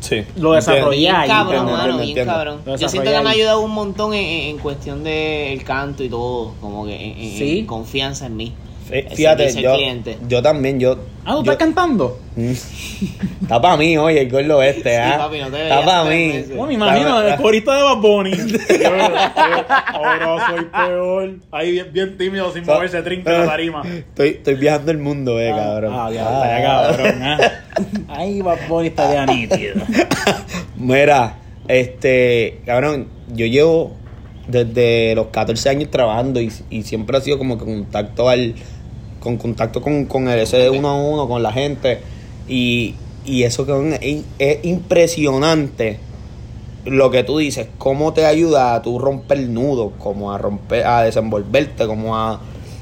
Sí. lo desarrollé Bien ahí. cabrón, entiendo, mano, entiendo, bien cabrón. Yo siento que me ha ayudado un montón en, en- en cuestión del canto y todo, como que en, en- Sí. en confianza en mí. El Fíjate, yo, cliente. yo también, yo. Ah, ¿tú yo- estás cantando? Mm. Está para mí, oye, el gordo este, Sí, ¿ah? papi, no te Está para mí. meses. No, me imagino, Está- el corista de Bad Bunny. [laughs] Ahora soy peor. Ahí bien, bien tímido, sin moverse, trinca la tarima. Estoy, estoy viajando el mundo, eh, cabrón. Ah, diablo, está ya cabrón. ah. [laughs] Ahí Bad Bunny está ya nítido. [laughs] Mira, este, cabrón, yo llevo desde los 14 años trabajando y, y siempre ha sido como que contacto al, con contacto con, con el ese uno a uno, con la gente. Y, y eso cabrón, es, es impresionante lo que tú dices, cómo te ayuda a tú romper nudos, como a romper, a desenvolverte, como a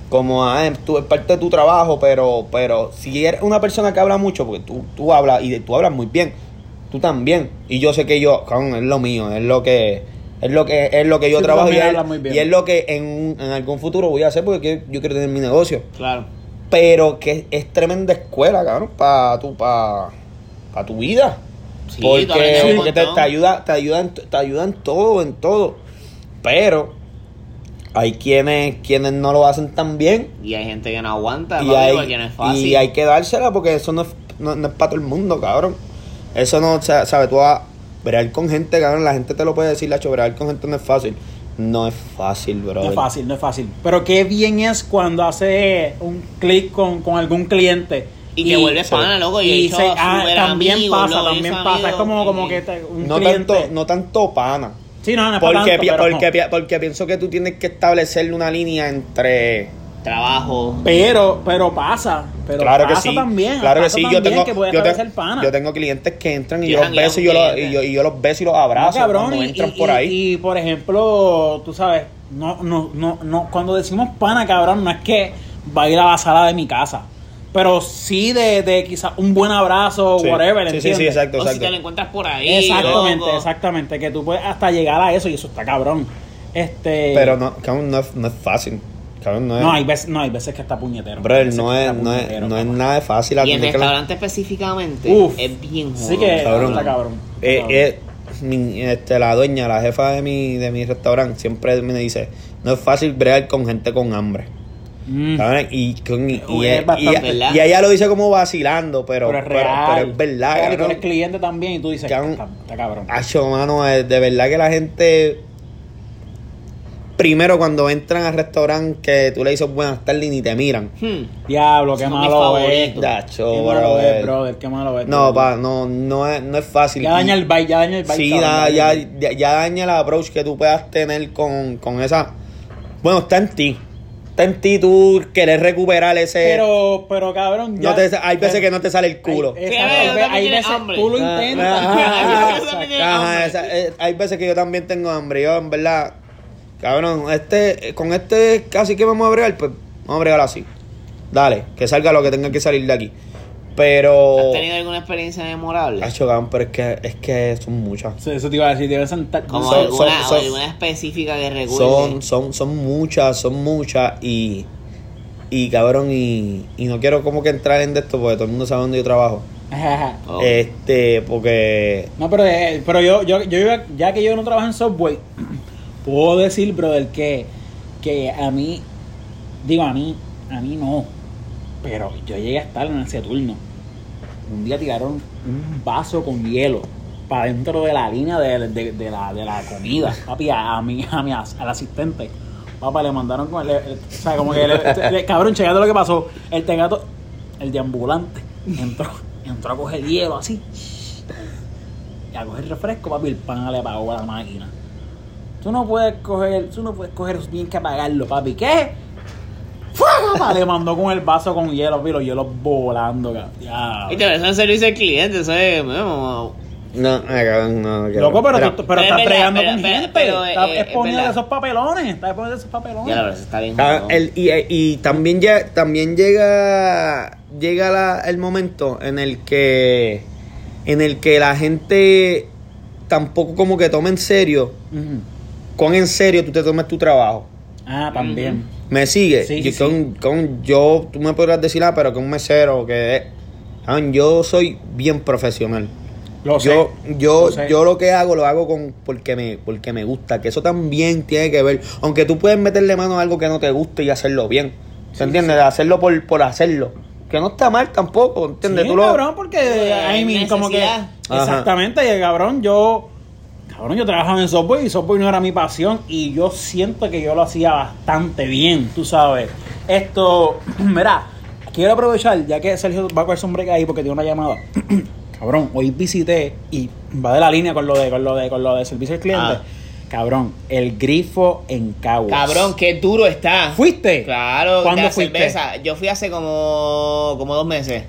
como a eh, tú es parte de tu trabajo, pero pero si eres una persona que habla mucho, porque tú, tú hablas y tú hablas muy bien, tú también. Y yo sé que yo, cabrón, es lo mío, es lo que es lo que es lo que yo Sí, trabajo y es, y es lo que en, en algún futuro voy a hacer porque yo quiero tener mi negocio. Claro. Pero que es tremenda escuela, cabrón, para tu pa, pa tu vida. Sí, porque porque te, ayuda, te ayuda, en, te ayuda en todo, en todo. Pero hay quienes, quienes no lo hacen tan bien. Y hay gente que no aguanta, Y hay, porque no es fácil. y hay que dársela porque eso no es, no, no es para todo el mundo, cabrón. Eso no, o sea, sabes, tú vas a bregar con gente, cabrón, la gente te lo puede decir, la bregar con gente no es fácil. No es fácil, bro. No es fácil, no es fácil. Pero qué bien es cuando hace un clic con, con algún cliente. Y que vuelve pana, loco, y he hecho ah, también pasa, loco, también pasa. Es como, y- como que te- un No cliente. tanto, no tanto pana. Sí, no, no es Porque, tanto, pi- porque, pi- porque pienso que tú tienes que establecer una línea entre... Trabajo. pero, pero pasa. Pero claro que pasa sí. también. claro que pasa sí. Yo tengo, que yo, te- establecer pana. yo tengo clientes que entran y yo los beso y yo, los, y, yo, y yo los beso y los No, abrazo cabrón, cuando y, entran y- por ahí. y, por ejemplo, tú sabes, no, no, no, no, cuando decimos pana, cabrón, no es que va a ir a la sala de mi casa. pero sí de, de quizás un buen abrazo, Sí. whatever, Sí, sí, sí, ¿entiendes? exacto, O si te lo encuentras por ahí. Exactamente, loco. exactamente, que tú puedes hasta llegar a eso y eso está cabrón. Este, Pero no, no es, no es fácil. Cabrón, no es. no hay veces, no hay veces que está puñetero. Brother, no que es, no es, no es nada de fácil. Y que la- restaurante específicamente Uf. es bien Sí jodido. que Cabrón. está cabrón. Eh, Cabrón. eh, mi- este, la dueña, la jefa de mi, de mi restaurante, siempre me dice: No es fácil bregar con gente con hambre. Mm. Y, con- y, Uy, y- es bastante, y- ¿verdad? y ella lo dice como vacilando, pero, pero es real. pero es verdad. Real, y tú eres cliente también y tú dices, Cabrón. está, está cabrón. Acho, mano, de verdad que la gente. Primero, cuando entran al restaurante, que tú le dices buenas tardes y ni te miran. Hmm. Diablo, qué Son malo es. Dacho, Qué malo brother. es, brother, qué malo es. No, pa, no, no es, no es fácil. Ya daña el bite, ya daña el bite. Sí, da- daña ya, daña el approach que tú puedas tener con, con esa. Bueno, está en ti. Está en ti tú querer recuperar ese. Pero, pero cabrón, no ya- te- hay veces que no te sale el culo. Hay, veces hambre. tú lo Ah, intentas. ah, [laughs] Ajá, hambre. esa- eh, hay veces que yo también tengo hambre. Yo, en verdad, cabrón, este, con este casi que vamos a bregar, pues vamos a bregar así. Dale, que salga lo que tenga que salir de aquí. Pero. ¿Has tenido alguna experiencia memorable? Hacho, cabrón, pero es que, es que son muchas. Sí, Eso te iba a decir, debes sentar. Como son- alguna, son- alguna específica que recuerde. Son, son, son muchas, son muchas y, y cabrón, y, y no quiero como que entrar en de esto porque todo el mundo sabe dónde yo trabajo. [laughs] Oh. Este, porque No, pero, eh, pero yo, yo, yo, iba- ya que yo no trabajo en Subway, puedo decir, brother, que, que a mí, digo a mí, a mí no, pero yo llegué a estar en ese turno. Un día tiraron un vaso con hielo para dentro de la línea de, de- de la, de la comida, papi, a, a mi, a mi al asistente. Papá, le mandaron con o sea, como que cabrón, checate lo que pasó. El tegato, el deambulante, entró, entró a coger hielo así y a coger refresco, papi, el pan le pagó a la máquina. Tú no puedes coger, tú no puedes coger, tienes que pagarlo, papi. ¿Qué? [laughs] Le mandó con el vaso con hielo, papi, los hielos volando, cabrón. Ya. Y te ves en servicio al cliente, eso es. no, no, cabrón, no, Loco, pero, Mira, tú, pero Pero es estás pero- con pero- gente. pero, estás eh, exponiendo esos papelones. Estás exponiendo esos papelones. Ya la verdad, eso está bien. el- y, y también ya, también llega llega la- el momento en el que en el que la gente tampoco como que toma en serio. Cuán en serio tú te tomes tu trabajo. Ah, también. ¿Me sigue? Sí, yo, sí, con, con- yo, tú me podrás decir, ah, pero que un mesero, que... cabrón, yo soy bien profesional. Lo sé. yo, yo, lo sé. yo lo que hago, lo hago con porque me, porque me gusta, que eso también tiene que ver. Aunque tú puedes meterle mano a algo que no te guste y hacerlo bien. ¿Se entiende? Hacerlo por, por hacerlo. Que no está mal tampoco, ¿entiendes? Sí, Tú lo- cabrón, porque I mean, como que exactamente, y, cabrón, yo cabrón, yo trabajaba en software y software no era mi pasión y yo siento que yo lo hacía bastante bien, tú sabes. Esto, [clears throat] mira, quiero aprovechar ya que Sergio va a coger un break ahí porque tiene una llamada. [clears throat] cabrón, hoy visité y va de la línea con lo de con lo de con lo de servicio al cliente. Ah. Cabrón, el grifo en Caguas. Cabrón, qué duro está. ¿Fuiste? Claro, ¿Cuándo fuiste? cerveza. Yo fui hace como, como dos meses.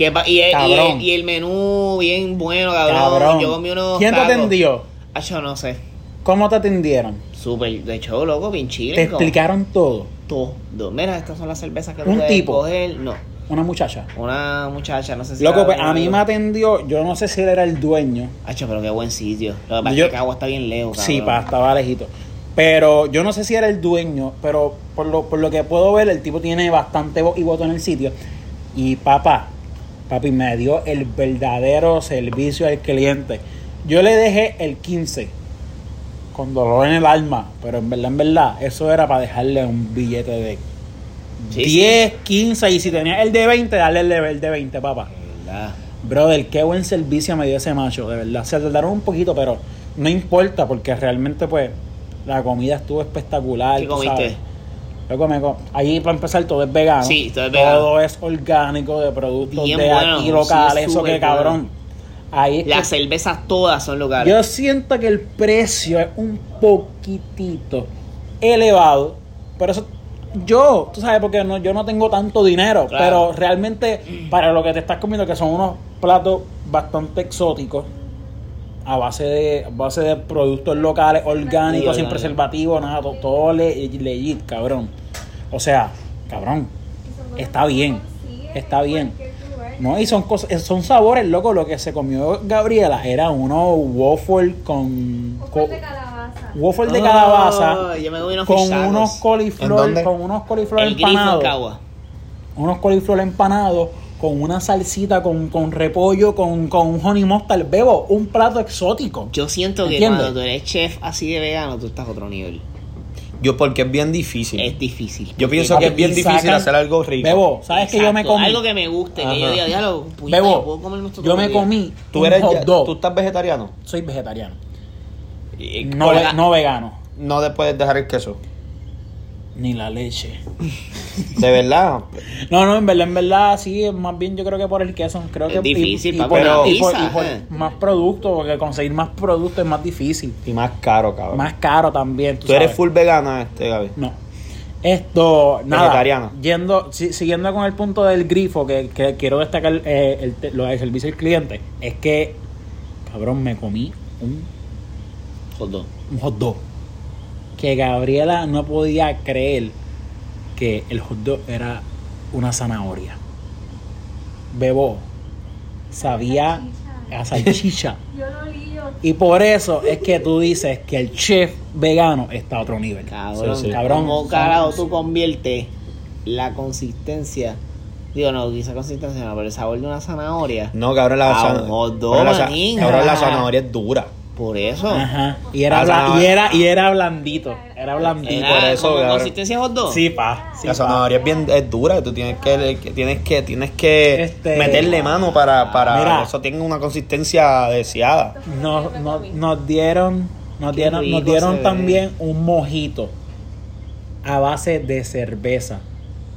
Que, pa- y, el- y, Cabrón. el, y el menú bien bueno, cabrón. Cabrón. Yo comí unos ¿Quién te tacos. atendió? Ah, yo no sé. ¿Cómo te atendieron? Súper, de hecho, loco, bien chile. Te explicaron todo. Todo. Mira, estas son las cervezas que tú Un puedes tipo. coger. No, Una muchacha. una muchacha, no sé si... Loco, era pues a mí me atendió, yo no sé si él era el dueño. Acho, pero qué buen sitio. Lo que pasa Yo- es que Cagua está bien lejos, cabrón. Sí, pa, estaba lejito. Pero yo no sé si era el dueño, pero por lo, por lo que puedo ver, el tipo tiene bastante voz y voto en el sitio. Y papá, papi, me dio el verdadero servicio al cliente. Yo le dejé el 15 con dolor en el alma, pero en verdad, en verdad, eso era para dejarle un billete de Sí, 10, 15 y si tenía el de 20, darle el de, el de 20, papá. Verdad. Brother, qué buen servicio me dio ese macho, de verdad. Se tardaron un poquito, pero no importa, porque realmente, pues, la comida estuvo espectacular. ¿Qué comiste? sabes. Luego me co- Ahí, para empezar, todo es vegano. Sí, todo es vegano. Todo es orgánico, de productos Bien de bueno, aquí sí, locales. es eso súper que cabrón. Ahí es Las que- cervezas todas son locales. yo siento que el precio es un poquitito elevado, pero eso yo, tú sabes, porque no, yo no tengo tanto dinero, Claro. pero realmente para lo que te estás comiendo, que son unos platos bastante exóticos, a base de, a base de productos locales, orgánicos, sin orgánicos. preservativo, nada, to- todo le- legit, cabrón. O sea, cabrón, está bien. está bien. No, y son cosas, son sabores, loco. Lo que se comió Gabriela era uno waffle con. Waffle con- de calabaza. waffle de Oh, calabaza yo me unos con unos ¿En coliflor, con unos coliflor empanados, unos coliflor empanados con una salsita con, con repollo, con, con un honey mustard, bebo, un plato exótico. Yo siento que ¿Entiendes? cuando tú eres chef así de vegano, tú estás a otro nivel. Yo porque es bien difícil. Es difícil. Yo pienso que es bien y difícil sacan- hacer algo rico. Bebo, ¿sabes que yo me Exacto, comí? Algo que me guste, que yo Ajá. diga, puedo Bebo, comerme esto yo me día". comí ¿Tú, un eres, hot dog. ¿Tú estás vegetariano? Soy vegetariano. Y- No, ¿cuál ve- es- no vegano. no te puedes dejar el queso. Ni la leche. De verdad. No, no, en verdad, en verdad, sí, más bien yo creo que por el queso. Creo Es que difícil, y, papi, por, una y por- pizza, y por eh. más productos, porque conseguir más productos es más difícil. Y más caro, cabrón. Más caro también. Tú, Tú eres full vegana, este, Gaby. No. Esto, nada. Vegetariano. Yendo, si- siguiendo con el punto del grifo, que, que quiero destacar eh, el, lo del servicio al cliente, es que, cabrón, me comí un, Hot dog. un hot dog. Que Gabriela no podía creer que el hot dog era una zanahoria. Bebo, sabía a salchicha. [laughs] Yo lo lío. Y por eso es que tú dices que el chef vegano está a otro nivel. Cabrón, Sí, sí. Cabrón, ¿Cómo carajo tú conviertes la consistencia? Digo, no, quizá consistencia no, pero el sabor de una zanahoria. No, cabrón, la, Ah, zan- un hot dog, cabrón, la Ah. zanahoria es dura. Por eso. Ajá. Y era, bla- y era, y era blandito. Era blandito. Era por eso, como consistencia hot dog. Sí, pa. Sí, la zanahoria es bien es dura. Tú tienes que, tienes que, tienes que Este- meterle mano para, para Mira. eso tenga una consistencia deseada. Nos, nos, nos dieron, nos Qué dieron, nos dieron ve. también un mojito a base de cerveza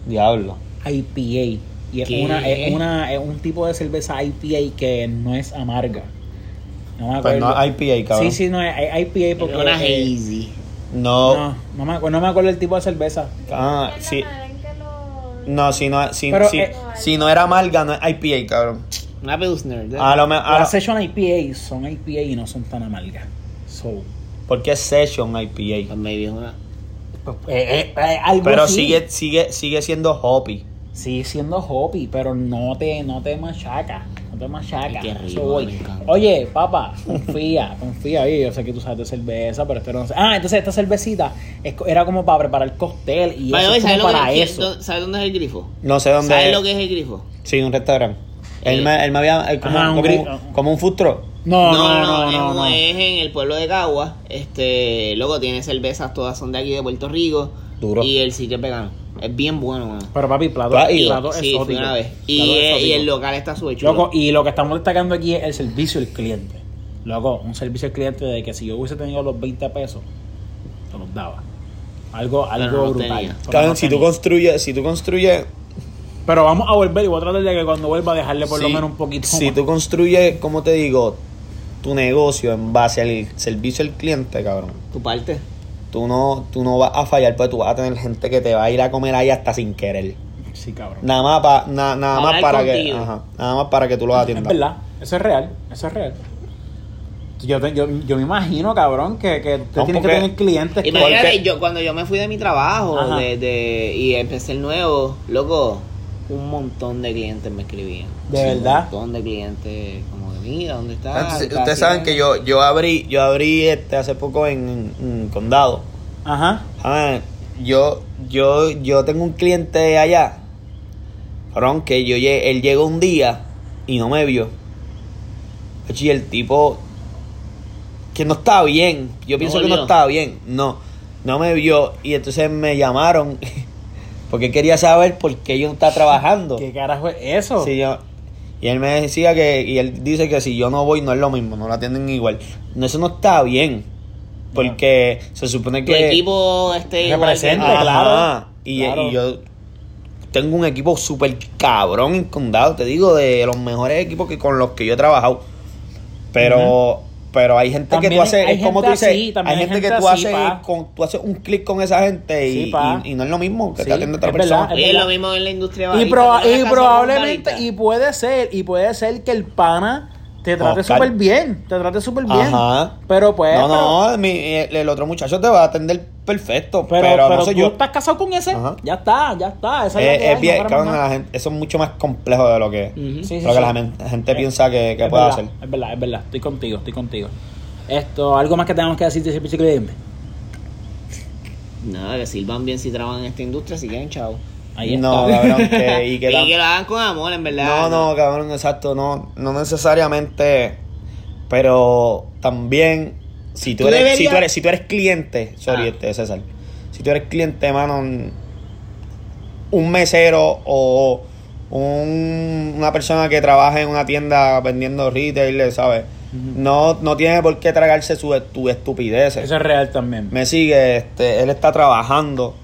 Diablo. IPA. Y es, ¿Qué? una, es, una, es un tipo de cerveza IPA que no es amarga. No me Pues acuerdo. no IPA, cabrón. Sí, sí, no es es IPA porque. Una eh, hazy. No. no, no me, acuerdo, no me acuerdo el tipo de cerveza. Ah, sí. No, si no, si, Pero, si, eh, si no era amarga, no es IPA, cabrón. Una Pilsner. A lo me- a- Las Session IPA son IPA y no son tan amargas. So, porque es Session IPA. Pues maybe es una. pues, eh, eh, eh, algo Pero así. sigue, sigue, sigue siendo hoppy. Sigue siendo hoppy, pero no te, no te machaca. No te machaca. Qué rico, Eso voy. me encanta. Oye, papá, confía, confía. Oye, yo sé que tú sabes de cerveza, pero espero no sé. Ah, entonces esta cervecita es era como para preparar cóctel y eso way, es ¿sabes, como lo para que, eso. ¿Sabes dónde es el grifo? No sé dónde. ¿Sabes lo que es el grifo? Sí, un restaurante. Él, Eh. me, él me había. él como, Ajá, un como, como un food truck. No, no, no, es, no, un- no. es en el pueblo de Cagua. Este, luego tiene cervezas, todas son de aquí de Puerto Rico. Duro. Y el sitio es vegano. Es bien bueno, mano. Pero papi, plato, plato sí, fui exótico. una vez. Y, el local está súper chulo. Loco, y lo que estamos destacando aquí es el servicio al cliente. Loco, un servicio al cliente de que si yo hubiese tenido los 20 pesos, te los daba. Algo, algo no brutal. Cabrón, si tú construyes, si tú construyes. Pero vamos a volver y voy a tratar de que cuando vuelva dejarle por lo menos un poquito Si más. tú construyes, como te digo, tu negocio en base al servicio al cliente, cabrón. Tu parte. Tú no, tú no vas a fallar, porque tú vas a tener gente que te va a ir a comer ahí hasta sin querer. Sí, cabrón. Nada más, pa- na- nada más para que, ajá, nada más para que tú Es atiendas. verdad, eso es real, eso es real. Yo, te- yo, yo me imagino, cabrón, que, que tú No, tienes que tener clientes que... Imagínate, Porque- yo, cuando yo me fui de mi trabajo de, de- y empecé el nuevo, loco, un montón de clientes me escribían. ¿De verdad? Un montón de clientes, como de mira, ¿dónde está? Entonces, ¿Qué estás ustedes saben que haciendo?" yo, yo abrí, yo abrí este hace poco en, en Condado. Ajá. Ah, yo, yo, yo tengo un cliente allá. Cabrón, que yo él llegó un día y no me vio. Y el tipo que no estaba bien. Yo pienso que no estaba bien. No, no me vio. Y entonces me llamaron porque quería saber por qué yo no estaba trabajando. ¿Qué carajo es eso? Sí, yo- y él me decía que, y él dice que si yo no voy no es lo mismo, no lo atienden igual. No, eso no está bien. Porque se supone Tu que... equipo esté igual que- Representa. Ajá. claro. Y, Claro. y yo tengo un equipo súper cabrón en condado, te digo, de los mejores equipos que con los que yo he trabajado. Pero, pero hay gente que tú haces, hay es como tú dices, así, hay hay gente que tú así, haces, con, tú haces un clic con esa gente y, Sí, pa. y- y no es lo mismo que Sí, te atiende otra es verdad, persona. Y es verdad. lo mismo en la industria Y, barista, proba- tú vas a y casa de un probablemente, y puede ser, y puede ser que el pana te trate súper bien, te trate súper bien. Ajá. Pero pues... no, pero- no, mi- el, el otro muchacho te va a atender perfecto, Pero, pero, pero, no sé tú yo. estás casado con ese, Ajá. ya está, ya está. Esa es, Es, que es bien, no cabrón, nada. la gente- eso es mucho más complejo de lo que, Ujú. Sí, sí, lo que la gente, gente piensa que, que puede verdad, hacer. Es verdad, es verdad. Estoy contigo, estoy contigo. Esto, algo más que tenemos que decir de ese bicicleta. Nada, que sirvan bien si trabajan en esta industria, si quieren, chao. Ahí no, está. cabrón, que, y [laughs] Y que que, tam- lo hagan con amor, en verdad. No, no, cabrón, exacto, no, no necesariamente, pero también si tú, eres, si tú eres, si tú eres cliente, sorry, Ah. este, César, si tú eres cliente, mano, un mesero o un- una persona que trabaja en una tienda vendiendo retail, ¿sabes? No, no tiene por qué tragarse su tu estupidez. Eso es real también. Me sigue, este, él está trabajando,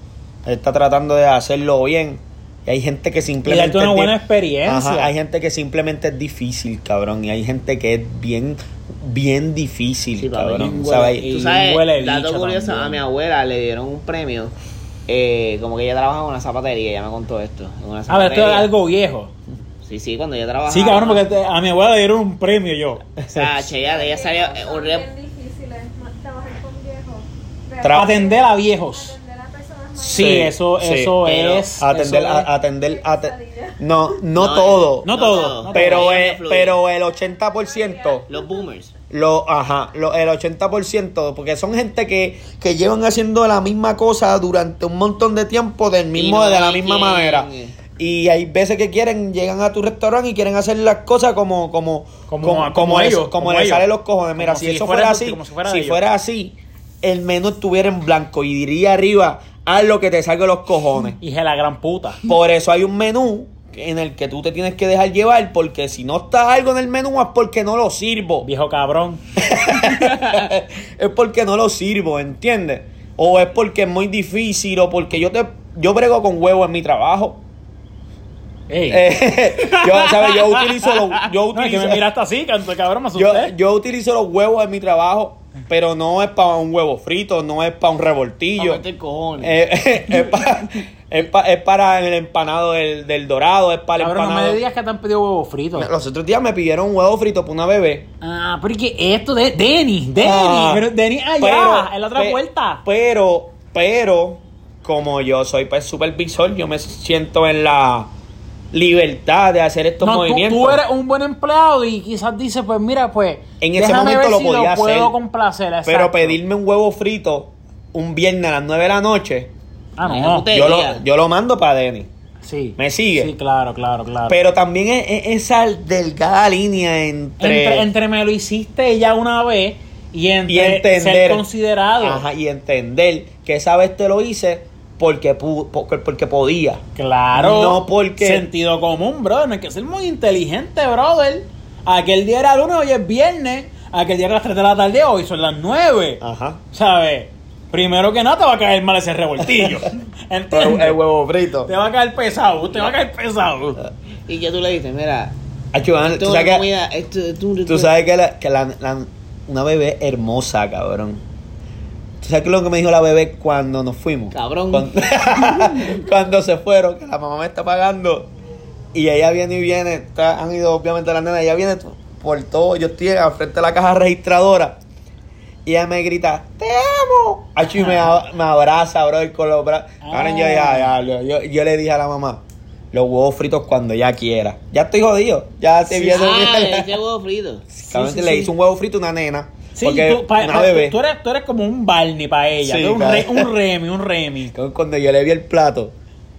él está tratando de hacerlo bien. Y hay gente que Y simplemente. darte una buena experiencia. Ajá, hay gente que simplemente es difícil, cabrón. Y hay gente que es bien, bien difícil, Sí, cabrón. ¿sabes? Tú Y sabes, huele dato curioso, también. a mi abuela le dieron un premio. eh, como que ella trabaja en una zapatería, ella me contó esto. Una A ver, esto es algo viejo. Sí, sí, cuando ella trabajaba. Sí, cabrón, porque a mi abuela le dieron un premio yo. O sea, [laughs] che, ella, ella salió. eh, un rep- trabajar con viejos. Atender a viejos. Atender a personas mayores. Sí, Sí, eso, sí, eso es. Atender, eso es- a- atender, no, no, No, todo. no todo, no pero, todo. eh, pero el 80%. Los boomers. Lo, ajá, lo, el 80%, porque son gente que, que llevan haciendo la misma cosa durante un montón de tiempo del mismo, no de la misma quien- manera. Y hay veces que quieren, llegan a tu restaurante y quieren hacer las cosas como, como, Como- como les- ellos, como como les ellos. salen los cojones. Mira, Como si, si eso fuera así, como si fuera así, el menú estuviera en blanco y diría arriba, haz lo que te salga de los cojones. [laughs] Hija de la gran puta. Por eso hay un menú en el que tú te tienes que dejar llevar, porque si no está algo en el menú es porque no lo sirvo. Viejo cabrón. [laughs] es porque no lo sirvo, ¿entiendes? O es porque es muy difícil, o porque yo te yo brego con huevo en mi trabajo. Ey. Eh, [laughs] yo, ¿sabes? Yo utilizo los, yo no, es que utilizo, me miraste así, canto, cabrón, me yo utilizo los huevos en mi trabajo, pero no es para un huevo frito, no es para un revoltillo. Eh, [laughs] es, pa- es pa- es para el empanado del, del dorado, es para el Cabrón, no empanado. me digas que te han pedido huevo frito. Los otros días me pidieron un huevo frito para una bebé. Ah, pero es que esto de Denny, Denny, Ah, pero Denny allá, pero- en la otra pe- puerta. Pero, pero, como yo soy pues supervisor, yo me siento en la libertad de hacer estos No, tú, movimientos. tú eres un buen empleado y quizás dices, pues mira, pues En ese momento ver lo si podía puedo hacer, complacer. pero pedirme un huevo frito un viernes a las 9 de la noche, Ah, no. yo lo, yo lo mando para Denny. Sí. ¿Me sigue? Sí, claro, claro, claro. Pero también es, es esa delgada línea entre, entre, entre me lo hiciste ya una vez y entre y entender ser considerado. Ajá, y entender que esa vez te lo hice porque, pu- porque, porque podía. Claro. No porque- Sentido común, brother. No hay que ser muy inteligente, brother. Aquel día era lunes, hoy es viernes. Aquel día era las 3 de la tarde, hoy son las 9. Ajá. ¿Sabes? Primero que nada te va a caer mal ese revoltillo. [laughs] El huevo frito. Te va a caer pesado, te va a caer pesado. Y ya tú le dices, mira, esto tú es sabes que, tú, tú sabes que, la- que la- la- una bebé hermosa, cabrón. ¿Tú sabes qué es lo que me dijo la bebé cuando nos fuimos? Cabrón. Cuando, [laughs] cuando se fueron, que la mamá me está pagando. Y ella viene y viene. está- han ido obviamente las nenas. Ella viene por todo. Yo estoy al frente de la caja registradora. Y ella me grita, ¡Te amo! Acho, y me, a- me abraza, bro, y con los brazos. Ahora yo, ya, ya, yo, yo, yo le dije a la mamá, los huevos fritos cuando ella quiera. Ya estoy jodido. Ya te viene. Ah, ese huevo frito. Cabrón, sí, le sí. hizo un huevo frito a una nena. Sí, porque tú, pa- una pa- bebé. tú eres, tú eres como un Barney para ella. Sí, tú eres un, re- un Remy, un Remy. [laughs] Cuando yo le vi el plato,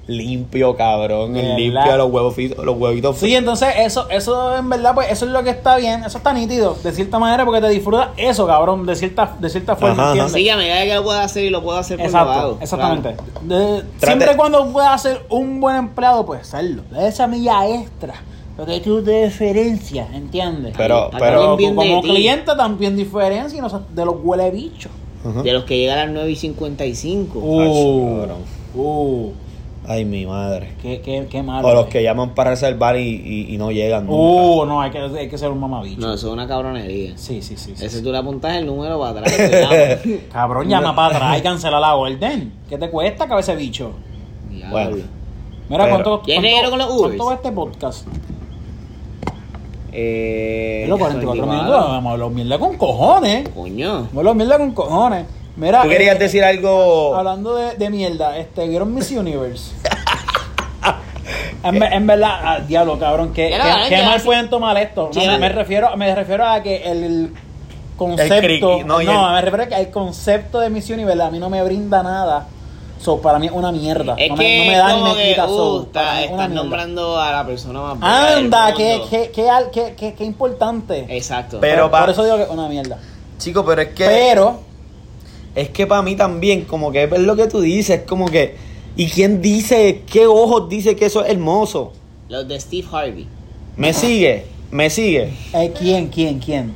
limpio, cabrón. El limpio los huevos fritos, los huevitos Sí, entonces eso, eso en verdad, pues eso es lo que está bien, eso está nítido, de cierta manera, porque te disfrutas eso, cabrón, de cierta, de cierta forma, Ajá, ajá. Sí, a medida que lo pueda hacer y lo puedo hacer, pues lo Exacto, exactamente. De- siempre y cuando puedas ser un buen empleado, pues serlo. De esa milla extra. Lo que tú te diferencias, ¿entiendes? Pero, pero. como ti. cliente también diferencia y no de los huele bichos. De los que llegan a las 9 y 55. Uh, cabrón. uh, Ay, mi madre. qué, qué, qué malo. O los eh. que llaman para reservar y, y, y no llegan. nunca. Uh, no, hay que, hay que ser un mamabicho. No, eso es una cabronería. Sí, sí, sí. Ese sí. tú le apuntas el número para atrás. [laughs] Cabrón, llama para atrás y cancela la orden. ¿Qué te cuesta, cabeza de bicho? Diablo. Bueno. Mira, Pero- ¿cuánto, ¿Quién cuánto? ¿cuánto va este podcast? Eh, Los 44 24. minutos, vamos a hablar mierda con cojones. Coño. Vamos a hablar mierda con cojones. Mira, Tú querías eh, decir algo. Hablando de, de mierda, este, ¿vieron Miss Universe? [laughs] en, en verdad, ah, diablo, cabrón, que, mal pueden tomar esto. No, Sí, me, refiero, me refiero a que el, el concepto. criqui, no, no, el- me refiero a que el concepto de Miss Universe a mí no me brinda nada. So, para mí es una mierda. Es no, que me, no me da ni me quita. so, uh, es estás nombrando a la persona más del Anda, qué, qué, qué, qué, qué, qué importante. Exacto. Pero por, eso digo que es una mierda. Chico, pero es que. Pero, Es que para mí también, como que es lo que tú dices, como que. ¿Y quién dice, qué ojos dice que eso es hermoso? Los de Steve Harvey. ¿Me sigue? ¿Me sigue? eh, ¿quién, quién, quién?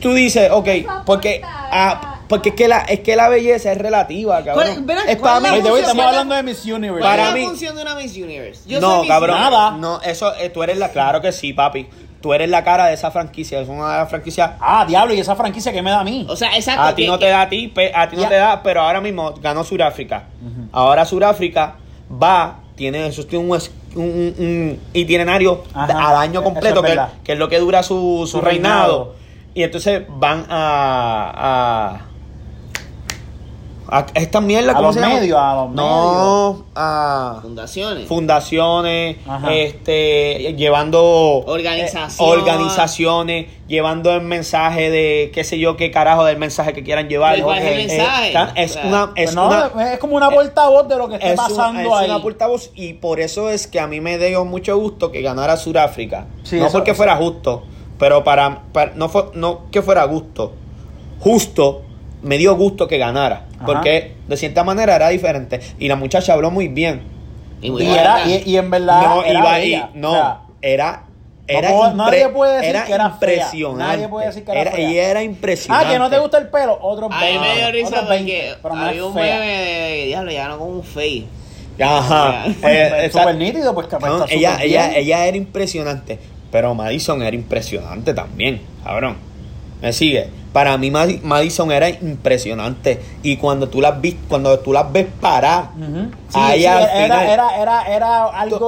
Tú dices, ok, porque. ah, porque es que, la, es que la belleza es relativa, cabrón. ¿Cuál- verá, es para mí. Función? estamos ¿cuál es- hablando de Miss Universe. ¿Cuál Para es mí- la función de una Miss Universe? Yo soy no, Miss cabrón. Nada. No, eso, eh, tú eres la. Claro que sí, papi. Tú eres la cara de esa franquicia. Es una de las franquicias. Ah, diablo, y esa franquicia que me da a mí. O sea, exacto. A ti que- no te da a ti, pe- a ti no te da, pero ahora mismo ganó Sudáfrica. Ahora Sudáfrica va, tiene eso tiene un, es- un, un- un itinerario Ajá, al año completo, es que, que es lo que dura su, su Su reinado. reinado. Y entonces van a. a a esta mierda, A ¿cómo los se llama? medios, a los No, a Fundaciones. fundaciones, Ajá. este, llevando Organizaciones. eh, organizaciones, llevando el mensaje de qué sé yo qué carajo del mensaje que quieran llevar. ¿cuál es el Eh, mensaje? es una Pues es no, una es como una portavoz de lo que está es una- pasando es ahí. una portavoz y por eso es que a mí me dio mucho gusto que ganara Sudáfrica. Sí, no eso- porque eso- fuera justo, pero para, para- no fue, no que fuera justo. Justo me dio gusto que ganara, Ajá. porque de cierta manera era diferente y la muchacha habló muy bien. Y muy y, era, y, y en verdad. no era iba ahí, no, O sea, era era impre- nadie puede decir era que era fea. impresionante. Nadie puede decir que era Era- fea. ella era impresionante. ah, que no te gusta el pelo, otro A mí me dio risa porque 20, pero no había un fea. meme de diablo, ya no con un fake. Ajá. Eh, súper nítido, pues capaz No, ella, ella, ella era impresionante, pero Madison era impresionante también, cabrón. ¿Me sigue? Para mí Mad- Madison era impresionante y cuando tú las vis, cuando tú las ves parar, Ujú. Sí, ahí sí, al era, final, era, era, era algo,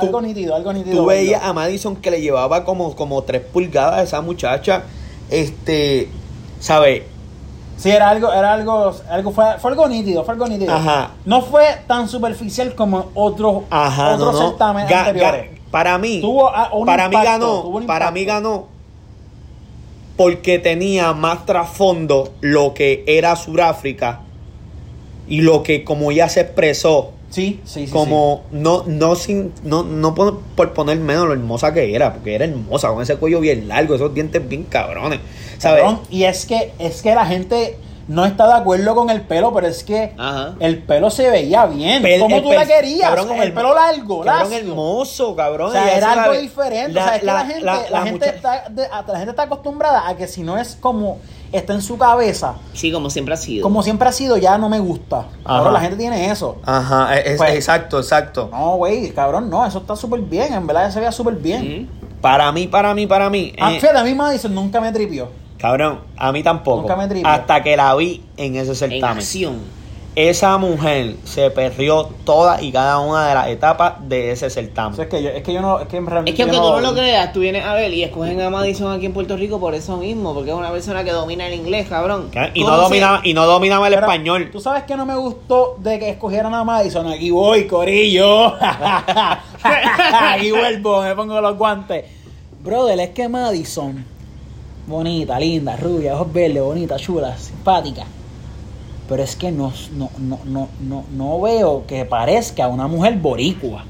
tú- algo nítido, algo nítido. tú veías a Madison que le llevaba como, como tres pulgadas a esa muchacha, este, ¿sabes? Sí, era algo, era algo, algo fue, fue algo nítido, fue algo nítido. Ajá. No fue tan superficial como otros, Ajá, no, otros no. certámenes Ga- anteriores. ga- para mí, Tuvo, para mí impacto, ganó, tuvo un para mí ganó porque tenía más trasfondo lo que era Sudáfrica y lo que como ella se expresó Sí, sí, sí. como no no sin no no por, por poner menos lo hermosa que era porque era hermosa con ese cuello bien largo esos dientes bien cabrones sabes Cabrón, Y es que, es que la gente no está de acuerdo con el pelo, pero es que Ajá. el pelo se veía bien. Pel- como tú pel- la querías, cabrón, con el, el- pelo largo, cabrón hermoso cabrón O sea, era algo la- diferente. la- o sea, es que la, la- gente, la- la la gente mucha- está, de- a- la gente está acostumbrada a que si no es como está en su cabeza, Sí, como siempre ha sido. como siempre ha sido, ya no me gusta. Ajá. Ahora la gente tiene eso. ajá es- Pues- exacto exacto No, güey, cabrón, no, eso está súper bien. En verdad, se veía súper bien. Para mí para mí para mí Ah, eh, fíjate, a mí Madison nunca me tripió. Cabrón, a mí tampoco. Nunca me tripió. Hasta que la vi en ese En certamen. acción. Esa mujer se perdió todas y cada una de las etapas de ese O sea, certamen. es que yo, es que yo no, es que Es que aunque yo tú no lo creas, tú vienes a ver y escogen a Madison aquí en Puerto Rico por eso mismo, porque es una persona que domina el inglés, cabrón. Y ¿Cómo no, dominaba, y no dominaba el Pero, español. Tú sabes que no me gustó de que escogieran a Madison. Aquí voy, Corillo. [laughs] [laughs] Aquí vuelvo, me pongo los guantes. Brother, es que Madison, bonita, linda, rubia, ojos verdes, bonita, chula, simpática. Pero es que no, no, no, no, no, no veo que parezca una mujer boricua.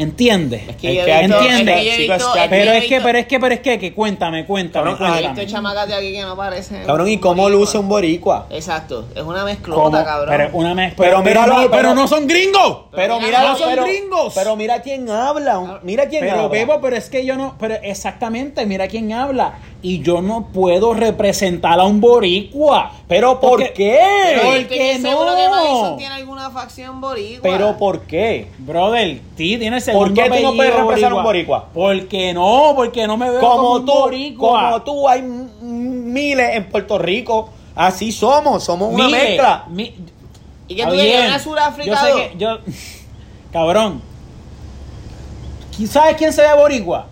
¿Entiendes? Es que Es yo he que visto- entiende, es que yo he chicos, visto- es que- Pero es que, pero es que, pero es que, que cuéntame, cuéntame, Cabrón, He cuéntame. visto chamacas de aquí que no parecen. Cabrón, ¿y cómo boricua. luce un boricua? Exacto, es una mezclota, cabrón. Pero una mez- Pero pero, míralo, no, pero- pero no son gringos. Pero mira, mira, no son pero, gringos. pero mira quién habla. Mira quién Pero habla. Bebo, pero es que yo no, pero exactamente, mira quién habla. Y yo no puedo representar a un boricua. Pero ¿por Porque- qué? Pero ¿por yo estoy qué bien seguro no? que Madison tiene alguna facción boricua. Pero ¿por qué? Brother, ti tiene el segundo ¿Por qué tú no puedes representar a un boricua? Porque no, porque no me veo como, Como un tú, boricua. como tú hay miles en Puerto Rico. Así somos, somos una Mire, mezcla. mi- ¿Y que tú querías una Sudáfrica Yo sé que yo [laughs] cabrón. ¿Sabes quién se ve boricua?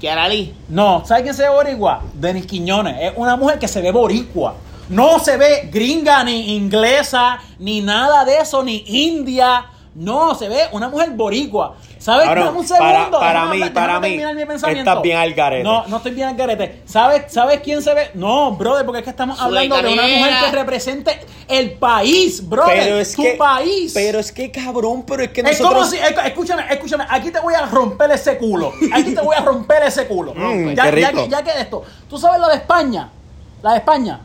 Kiara Lee. No, ¿sabes quién se ve boricua? Denis Quiñones. Es una mujer que se ve boricua. No se ve gringa, ni inglesa, ni nada de eso, ni india. No, se ve una mujer boricua. ¿Sabes? Dame un segundo. para- mí, hablar, para mí, terminar mi pensamiento. estás bien al garete. No, no estoy bien al garete. ¿Sabes, ¿Sabes quién se ve? No, brother, porque es que estamos hablando de una mujer que represente el país, brother. Pero es tu que. país. Pero es que cabrón, pero es que Es nosotros. como si, es- escúchame, escúchame, aquí te voy a romper ese culo. Aquí te voy a romper ese culo. Mm, ya, qué ya que, ya que esto. ¿Tú sabes la de España? La de España.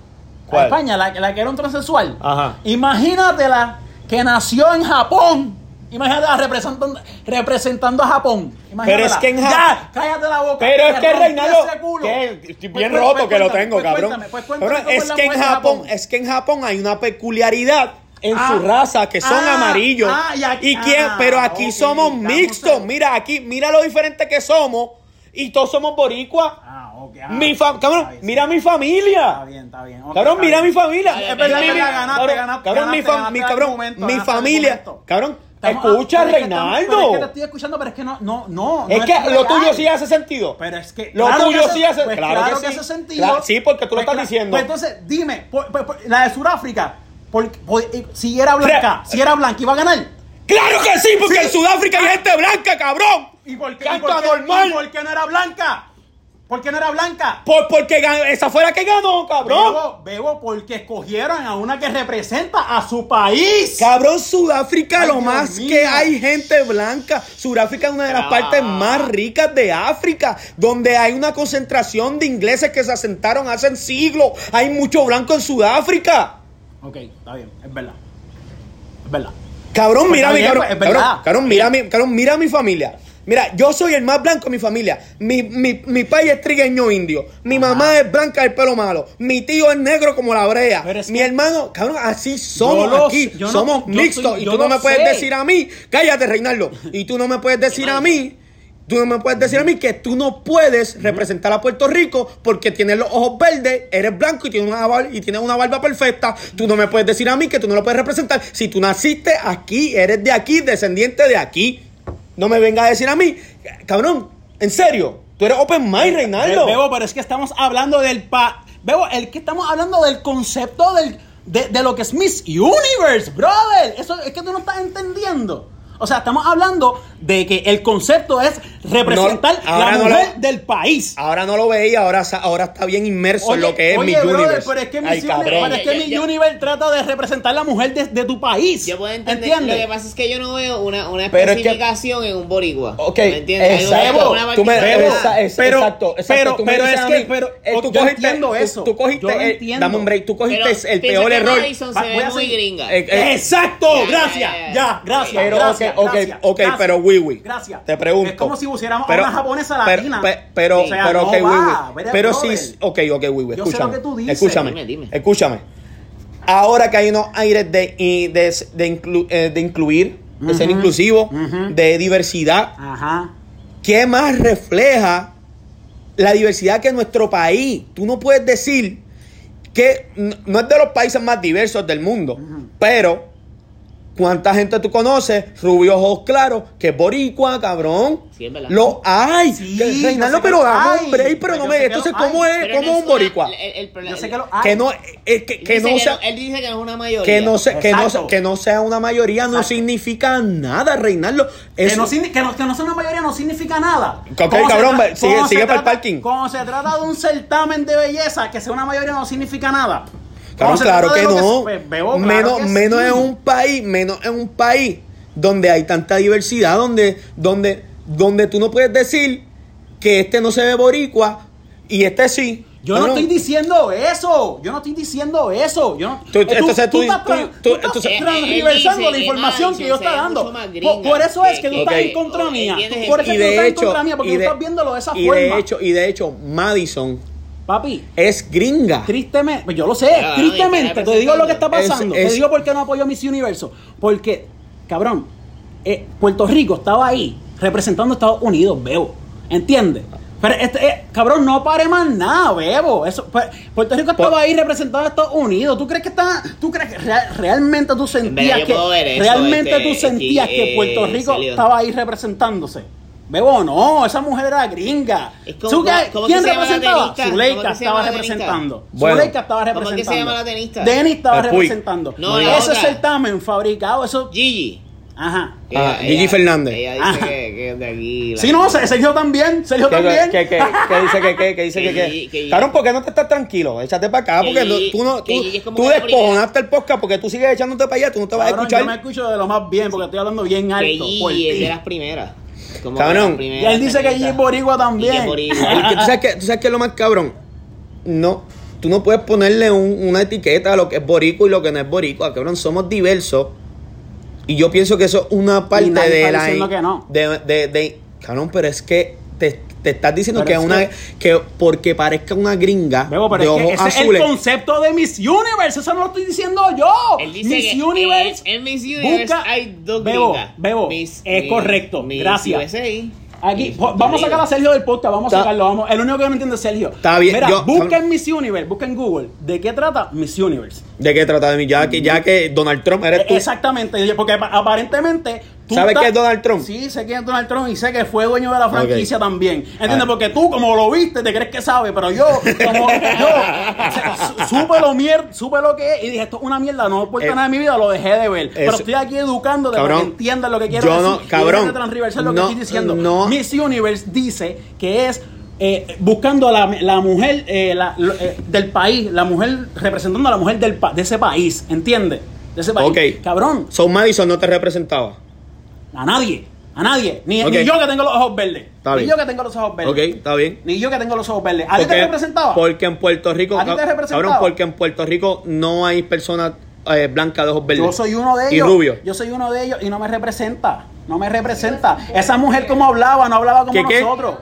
¿Cuál? La de España, la, la que era un transexual. Ajá. Imagínatela que nació en Japón. Imagínatela representando, representando a Japón. Imagínatela. Pero es que en Ya, Ja- cállate la boca. Pero es que Reinaldo, que estoy Pues, bien pues, roto pues, que lo cuéntame, tengo, pues, cabrón. cuéntame, pues, cuéntame es que en de Japón, es que en Japón hay una peculiaridad en Ah. su raza que son Ah, amarillos. ah, y aquí- y quién, ah, pero aquí ok, somos mixtos. Mira aquí, mira lo diferente que somos y todos somos boricuas. Ah, ok. ah, mi fa- cabrón, está bien, mira mi Está familia. bien, está bien. ok, Cabrón, está mira bien. mi familia. Es verdad, Mi- mi- verdad, ganaste, cabrón, ganaste, mi, ganaste, fam- mi cabrón, mi familia. Cabrón, escucha, ah, es que Reinaldo. pero es que te estoy escuchando, pero es que no, no, no. Es no que lo real. tuyo sí hace sentido. Pero es que. Lo claro tuyo que sí hace- pues claro que sí. hace sentido. Claro, sí, porque tú lo Pues estás diciendo. Pues entonces, dime, por- por- por- la de Sudáfrica, eh, si era blanca, si era blanca, iba a ganar. ¡Claro que sí! Porque Sí. en Sudáfrica hay gente blanca, cabrón. ¿Y por qué? Y por qué- y por qué no era blanca? ¿Por qué no era blanca? Por, porque esa fue la que ganó, cabrón. Bebo, bebo, porque escogieron a una que representa a su país. Cabrón, Sudáfrica, Ay, lo Dios más mío. que hay gente blanca. Sudáfrica es una de las Ah. partes más ricas de África, donde hay una concentración de ingleses que se asentaron hace siglos. Hay mucho blanco en Sudáfrica. Ok, está bien, es verdad. Es verdad. Cabrón, Pues mira mi cabrón, pues, es cabrón, cabrón, mira mi, cabrón, mira mi familia. Mira, yo soy el más blanco de mi familia. Mi, mi, mi país es trigueño indio. Mi mamá es blanca del pelo malo. Mi tío es negro como la brea. Mi que- hermano, cabrón, así somos Yo lo- aquí. no- somos mixtos. soy- y tú no me puedes sé. decir a mí, cállate, Reinaldo. Y tú no me puedes decir a mí. Tú no me puedes decir a mí que tú no puedes representar a Puerto Rico porque tienes los ojos verdes, eres blanco y tienes una barba, y tienes una barba perfecta. Tú no me puedes decir a mí que tú no lo puedes representar si tú naciste aquí, eres de aquí, descendiente de aquí. No me vengas a decir a mí, cabrón, en serio, tú eres open mind, Reinaldo. Be- Bebo, pero es que estamos hablando del pa. Bebo, el que estamos hablando del concepto del, de, de lo que es Miss Universe, brother. Eso es que tú no estás entendiendo. O sea, estamos hablando de que el concepto es representar No, la no mujer lo- del país. Ahora no lo veía, ahora, ahora está bien inmerso en lo que es oye, mi brother, universe. pero es que Ay, cabrón. Universe, pero es que Ya, Miss ya. Universe trata de representar la mujer de, de tu país. Yo puedo entender. ¿Entiendes? Lo que pasa es que yo no veo una, una Pero es que- especificación en un boricua. Ok, ¿Me entiendes? Exacto. una Tú me, esa- es- Pero- exacto, exacto. pero- Tú me pero es que- mí, pero- eh, ok, tú yo cogiste, entiendo tú- eso. Tú cogiste, Yo eh, entiendo. dame un break, tú cogiste el peor error. Madison Va- se voy ve a muy seguir. gringa. Eh, eh, Exacto, gracias, ya, gracias. Pero, gracias, ok, ok, gracias, ok, gracias. pero Wiwi. Gracias. Te pregunto. Es como si pusiéramos Pero- a una japonesa pero- latina. pe- Pero, O sea, pero, no ok, Wiwi. brother. Pero sí, ok, ok, Wiwi, Yo sé escúchame. lo que tú dices. Escúchame, Dime, dime. escúchame. Ahora que hay unos aires de, y de, de, inclu- eh, de incluir, de ser inclusivo, de diversidad, Ajá. ¿qué más refleja la diversidad que nuestro país? Tú no puedes decir que no es de los países más diversos del mundo, pero ¿cuánta gente tú conoces? Rubio ojos claros, que es boricua, cabrón. Sí, es verdad. Lo hay. Sí, Que- Reinaldo, sé que pero dame un break, pero Yo no sé me. Entonces, ¿cómo hay. es, Pero cómo no un boricua? el- el problema- Yo sé que lo hay. Que no, es que, no sea. Él dice que no es una mayoría. Que no, se- que, no, que no sea una mayoría no significa nada, Reinaldo. Que no, que, no, que no sea una mayoría no significa nada. Ok, cabrón, sigue- sigue para el parking. Como se trata de un certamen de belleza, que sea una mayoría no significa nada. Claro que no. pues, bebo, claro menos que menos sí. en un país, menos en un país donde hay tanta diversidad, donde, donde, donde tú no puedes decir que este no se ve boricua y este sí. Yo no estoy diciendo eso. Yo no estoy diciendo eso. Yo no, Tú- entonces tú- estás, tú- tra- tú- tú estás entonces- transversando la que información que yo estoy dando. Por, eso es que que- tú que- estás en contra mía. Por eso es que tú de estás en hecho, contra mía, porque tú estás viéndolo de esa y forma. de hecho, y de hecho, Madison Papi, es gringa. Tristemente, pues yo lo sé, tristemente, te digo lo que está Es- pasando. es- Te digo por qué no apoyo a Miss Universo. Porque, cabrón, eh, Puerto Rico estaba ahí representando a Estados Unidos, Bebo. ¿Entiendes? Pero, este, eh, cabrón, no pare más nada, Bebo. Eso, pues, Puerto Rico estaba Por- ahí representando a Estados Unidos. ¿Tú crees que está, tú crees que real- realmente tú sentías que, realmente este, tú sentías que Puerto eh, Rico estaba ahí representándose? Bebo, no, esa mujer era gringa. Es como- ¿Tú qué- ¿cómo- cómo ¿Quién que se llama la representaba? tenista? ¿Cómo Zuleika que estaba llama la representando. Bueno. Zuleika estaba ¿Cómo que representando. se llama la tenista? Denis estaba Puy. representando. No, la Ese otra. certamen fabricado, eso. Gigi. Ajá. Ah, Gigi Fernández. Ella dice Ajá. que, que es de aquí. la- Sí, no, Sergio también. Sergio ¿Qué, también. qué, qué, qué dice que qué? ¿Qué dice que Que- qué? que- Cabrón, ¿por qué no te estás tranquilo? Échate para acá, Que- porque no- tú no, que tú, tú que la descojonaste el podcast porque tú sigues echándote para allá, tú no te vas a Cabrón, escuchar. yo me escucho de lo más bien porque estoy hablando bien Que alto. por Gigi es de las primeras. Cabrón. Y él dice que. Gigi es boricua que también. boricua. Que ¿Tú sabes qué, tú sabes qué es lo más cabrón? No, tú no puedes ponerle un- una etiqueta a lo que es boricua y lo que no es boricua, cabrón. Somos diversos. Y yo pienso que eso es una parte nadie de está la. diciendo que no. De, de, de- cabrón, pero es que te, te estás diciendo Pero que es una. Que porque parezca una gringa Bebo, pero de es que ojos ese es el concepto de Miss Universe. Eso no lo estoy diciendo yo. Él dice Miss que Universe. en, en Miss Universe busca- hay dos Bebo, gringas. Bebo, Miss- es Miss- correcto. Miss Gracias. USA. Aquí, vamos a sacar a. Sergio del podcast, vamos a Está- sacarlo. Vamos. El único que no entiende es Sergio. Está bien, Mira, yo- busca en Miss Universe, busca en Google. ¿De qué trata Miss Universe? ¿De qué trata de mí? Ya que, ya que Donald Trump eres tú. Exactamente, porque apa- aparentemente. ¿Sabes qué es Donald Trump? Sí, sé quién es Donald Trump y sé que fue dueño de la franquicia también. ¿Entiendes? Ah. Porque tú, como lo viste, te crees que sabes, pero yo, como yo, [laughs] supe lo mier, supe lo que es y dije, esto es una mierda, no importa Eh, nada de mi vida, lo dejé de ver. Pero estoy aquí educándote para Cabrón, que entiendas lo que quiero yo decir. no- Y cabrón, transversar lo que no, estoy diciendo. no. Miss Universe dice que es eh, buscando a la, la mujer eh, la- eh, del país, la mujer representando a la mujer del de ese país, ¿entiendes? De ese país. Ok. Cabrón, Son Madison no te representaba. A nadie, a nadie. Ni, Ok. ni yo que tengo los ojos verdes. Está ni bien. yo que tengo los ojos verdes. Ok, está bien. Ni yo que tengo los ojos verdes. ¿A ti te representaba? Porque en Puerto Rico. ¿A ti te representaba? Cabrón, porque en Puerto Rico no hay personas eh, blancas de ojos verdes. Yo soy uno de ellos. Y rubio. Yo soy uno de ellos y no me representa. No me representa. Esa mujer como hablaba, no hablaba como ¿Qué, qué? nosotros.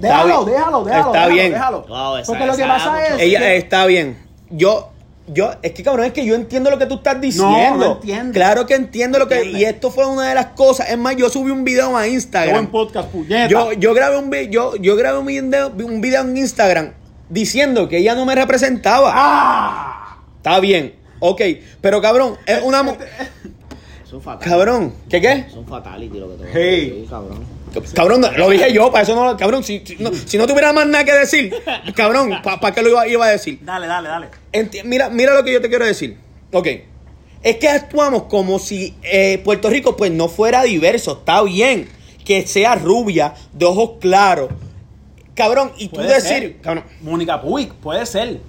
Déjalo, déjalo, déjalo. Está déjalo, bien. déjalo. Wow, esa- Porque lo que pasa es. Ella que- está bien. Yo. Yo, es que cabrón, es que yo entiendo lo que tú estás diciendo. no entiendo. Claro que entiendo lo que. Entiende. Y esto fue una de las cosas. Es más, yo subí un video a Qué buen Instagram. podcast, puñeta. Yo, yo grabé un video, yo, yo grabé un video, un video en Instagram diciendo que ella no me representaba. ¡Ah! Está bien, ok. Pero cabrón, es una [laughs] fatality. Cabrón, ¿qué qué? Es un fatality lo que te voy a Hey. decir, cabrón. Cabrón, lo dije yo, para eso no lo. Cabrón, si, si no, si no tuviera más nada que decir, [laughs] cabrón, ¿para qué lo iba, iba a decir? Dale, dale, dale. Enti- mira, mira lo que yo te quiero decir. Ok. Es que actuamos como si eh, Puerto Rico pues no fuera diverso. Está bien que sea rubia, de ojos claros. Cabrón, y tú Puede decir, ser. cabrón, Mónica Puig, puede ser.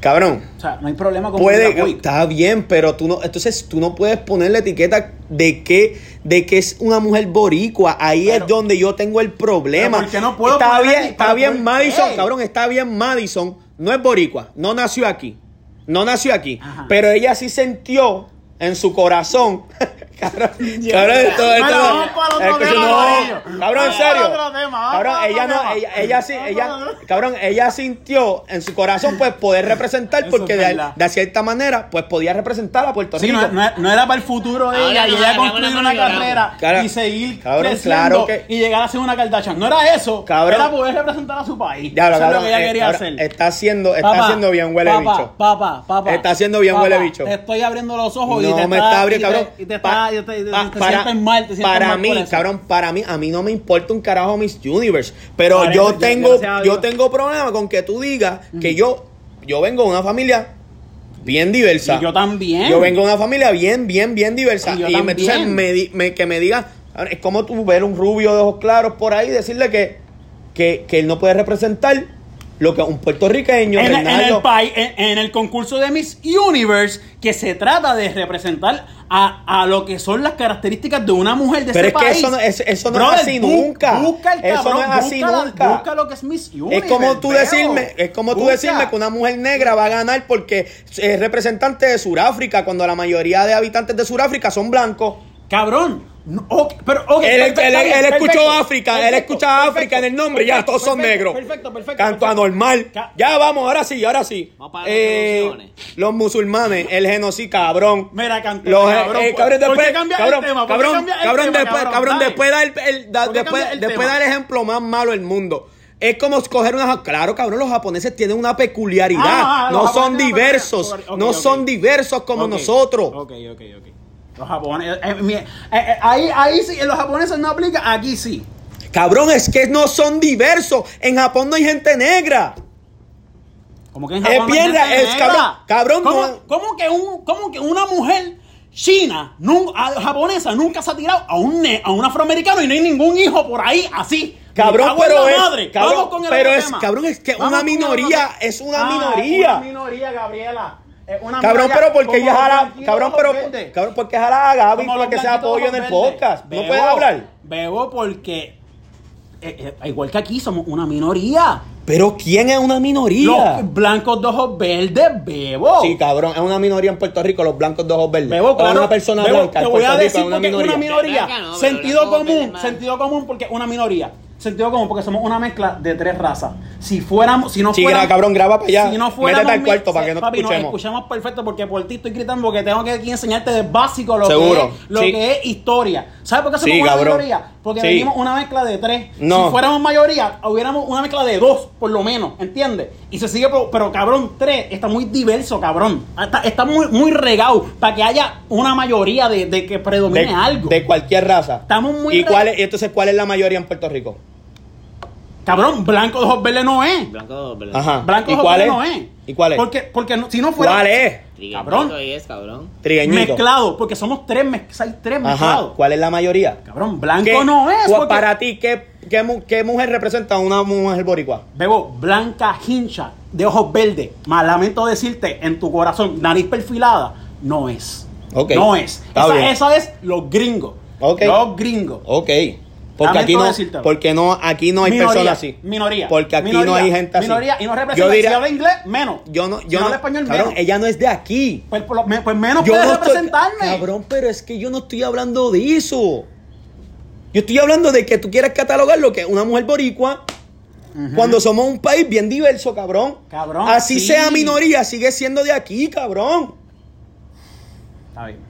Cabrón, O sea, no hay problema con puede, está bien, pero tú no, entonces tú no puedes poner la etiqueta de que, de que es una mujer boricua. Ahí Pero- es donde yo tengo el problema. Pero ¿por qué no puedo está bien, está Pero bien ¿por Madison, cabrón, está bien Madison. No es boricua, no nació aquí. No nació aquí. Ajá. Pero ella sí sintió en su corazón. [laughs] cabrón, cabrón, esto, esto vamos para otro es que tema, no, cabrón, en serio. otro tema, Cabrón, ella no, ella, ella sí, ella, cabrón, ella sintió en su corazón pues poder representar porque de, de cierta manera pues podía representar a Puerto Sí, Rico. no, no- no era para el futuro de ella y ella construir una carrera Claro. y seguir Cabrón, creciendo claro que- y llegar a ser una Kardashian. No era eso. Cabrón. Era poder representar a su país. Ya, eso es lo cabrón, que ella eh, quería cabrón, hacer. Está haciendo, está Papá, haciendo bien huele papá, bicho. Papá, papá. Está haciendo bien papá, huele bicho. Te estoy abriendo los ojos y te me está, abriendo, cabrón. Y te, Pa- está, y te, y te- pa- te sientes mal, te sientes para mal mí, cabrón, para mí, a mí no me importa un carajo Miss Universe. Pero yo eso, tengo, yo tengo problema con que tú digas que yo, yo vengo de una familia bien diversa. Y yo también. Yo vengo de una familia bien, bien, bien diversa. Y yo me- entonces me- que me digan, es como tú ver un rubio de ojos claros por ahí y decirle que, que, que él no puede representar lo que un puertorriqueño, en, el país, en, en el concurso de Miss Universe, que se trata de representar a, a lo que son las características de una mujer de Pero ese es que país. eso no- eso- eso no es así bu- nunca. Busca el Eso cabrón, no es así busca nunca. busca lo que es Miss Universe. Es como tú decirme, es como tú Busca. decirme que una mujer negra va a ganar porque es representante de Sudáfrica cuando la mayoría de habitantes de Sudáfrica son blancos. Cabrón. No, pero, él, perfecto, él- está bien, él escuchó perfecto, África, él perfecto, escucha África en el nombre, ya perfecto, todos son negros. Perfecto, perfecto. Canto perfecto. anormal. Ya vamos, ahora sí, ahora sí. Vamos para las Eh, los musulmanes, el genocidio, cabrón. Mira, canto, Los, eh, cabrón, eh, ¿por- cabrón, por qué después, el cabrón, tema? ¿Por qué cabrón, cambias el cabrón, tema, después, cabrón? después da el, el- da- ¿Por qué después, el después da el ejemplo más malo del mundo. Es como escoger una. Claro, cabrón, los japoneses tienen una peculiaridad. Ah, no los son diversos. no son diversos como nosotros. Ok, ok, ok. Los japoneses. eh, mi- eh, eh, ahí, ahí sí, en los japoneses no aplica, aquí sí. Cabrón, es que no son diversos. En Japón no hay gente negra. Como que en Es Japón no hay gente es negra. cabrón- cabrón, ¿Cómo, no- cómo que un, cómo que una mujer china, nun- a- japonesa, nunca se ha tirado a un, a un afroamericano y no hay ningún hijo por ahí así? Cabrón, pero es- madre. cabrón, Vamos con el pero es- cabrón, es que Vamos una minoría, es una Ah, minoría. Una minoría, Gabriela. Una Cabrón, pero porque ella jala, cabrón, pero cabrón, porque jala a Gaby Como para que sea blanquitos apoyo en el podcast. ¿No Bebo, puedes hablar? Bebo porque eh, eh, igual que aquí somos una minoría. Pero ¿quién es una minoría? Los blancos de ojos verdes, bebo. Sí, cabrón, es una minoría en Puerto Rico, los blancos de ojos verdes. Bebo, O claro, una persona Bebo, blanca te voy a decir es una porque es minoría. una minoría. No, sentido común, sentido común porque es una minoría. Sentido común porque somos una mezcla de tres razas. Si fuéramos, si no Sí, fuéramos, cabrón, graba para allá. Si no fuéramos Métete al cuarto para que no te papi, escuchemos. Nos escuchamos perfecto porque por ti estoy gritando porque tengo que aquí enseñarte de básico lo Seguro, que es, lo sí. que es historia. ¿Sabes por qué somos Sí, una cabrón. minoría? Porque venimos una mezcla de tres. No. Si fuéramos mayoría, hubiéramos una mezcla de dos, por lo menos, ¿entiendes? Y se sigue, pero, pero, cabrón, tres está muy diverso, cabrón. Está, está muy, muy regado para que haya una mayoría de, de que predomine de, algo. de cualquier raza. Estamos muy ¿Y cuál es, y entonces cuál es la mayoría en Puerto Rico? Cabrón, blanco de ojos verdes no es. Blanco, ¿verdad? Ajá. Blanco de ¿Y ojos verdes es? no es. ¿Y cuál es? Porque, porque no- si no fuera ¿Cuál es? Trigueñito Cabrón. es, cabrón. Trigueñito. mezclado, porque somos tres, mez- hay tres Ajá. mezclados. ¿Cuál es la mayoría? Cabrón, blanco ¿Qué- no es. porque- Para ti, ¿qué, qué, mu- qué mujer representa a una mujer boricua? Bebo, blanca, hincha, de ojos verdes. Más lamento decirte, en tu corazón, nariz perfilada, no es. Ok. No es. Está Esa, bien. esa es los gringos. Ok. Los gringos. Ok. Porque aquí no, porque no, aquí no hay Minoría, personas así. Minoría. Porque aquí minoría, no hay gente así. Minoría y no representa. Yo diría- si habla inglés, menos. Yo no, Si yo no, habla español, cabrón, menos. ella no es de aquí. Pues, pues menos Yo puede no estoy, representarme. cabrón, pero es que yo no estoy hablando de eso. Yo estoy hablando de que tú quieres catalogar lo que es una mujer boricua cuando somos un país bien diverso, cabrón. Cabrón, Así sí. sea minoría, sigue siendo de aquí, cabrón. Está bien.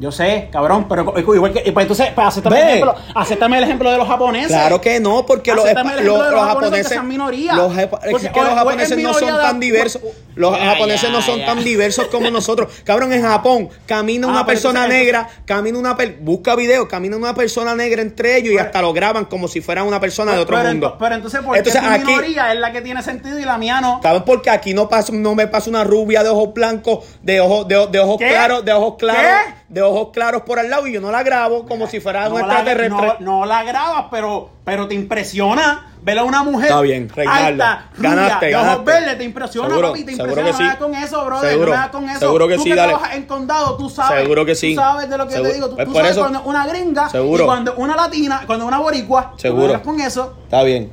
Yo sé, cabrón, pero igual que. Pues entonces, pues, acéptame, el ejemplo, acéptame el ejemplo de los japoneses. Claro que no, porque los, los- los japoneses sean minoría. los es Porque que o- los o es japoneses no son tan diversos. Los japoneses no son tan diversos como nosotros. Cabrón, en Japón camina Ah, una pero persona negra, camina una per- busca videos, camina una persona negra entre ellos y hasta lo graban como si fuera una persona de otro pero, mundo. pero entonces, ¿por qué Entonces, tu aquí- minoría es la que tiene sentido y la mía no? Cabrón, porque aquí no pasa, no me pasa una rubia de ojos blancos, de ojos, de, de ojos ¿Qué? claros, de ojos claros, ¿Qué? de ojos claros por al lado y yo no la grabo como si fuera no, un extraterrestre. no, no la grabas, pero, pero te impresiona ver a una mujer Está bien, Reinaldo. alta, rubia, Ganaste, de ojos ojos verdes, te impresiona, Seguro, papi, te seguro impresiona. que no me sí. hagas con eso, brother, Seguro, no me hagas con eso. seguro que tú sí, que dale. trabajas en condado, tú sabes. Seguro que sí. Tú sabes de lo que Seguro. te digo. Tú, Pues tú por sabes eso- cuando una gringa Seguro. y cuando una latina, cuando una boricua. Seguro. No me hagas con eso. Está bien.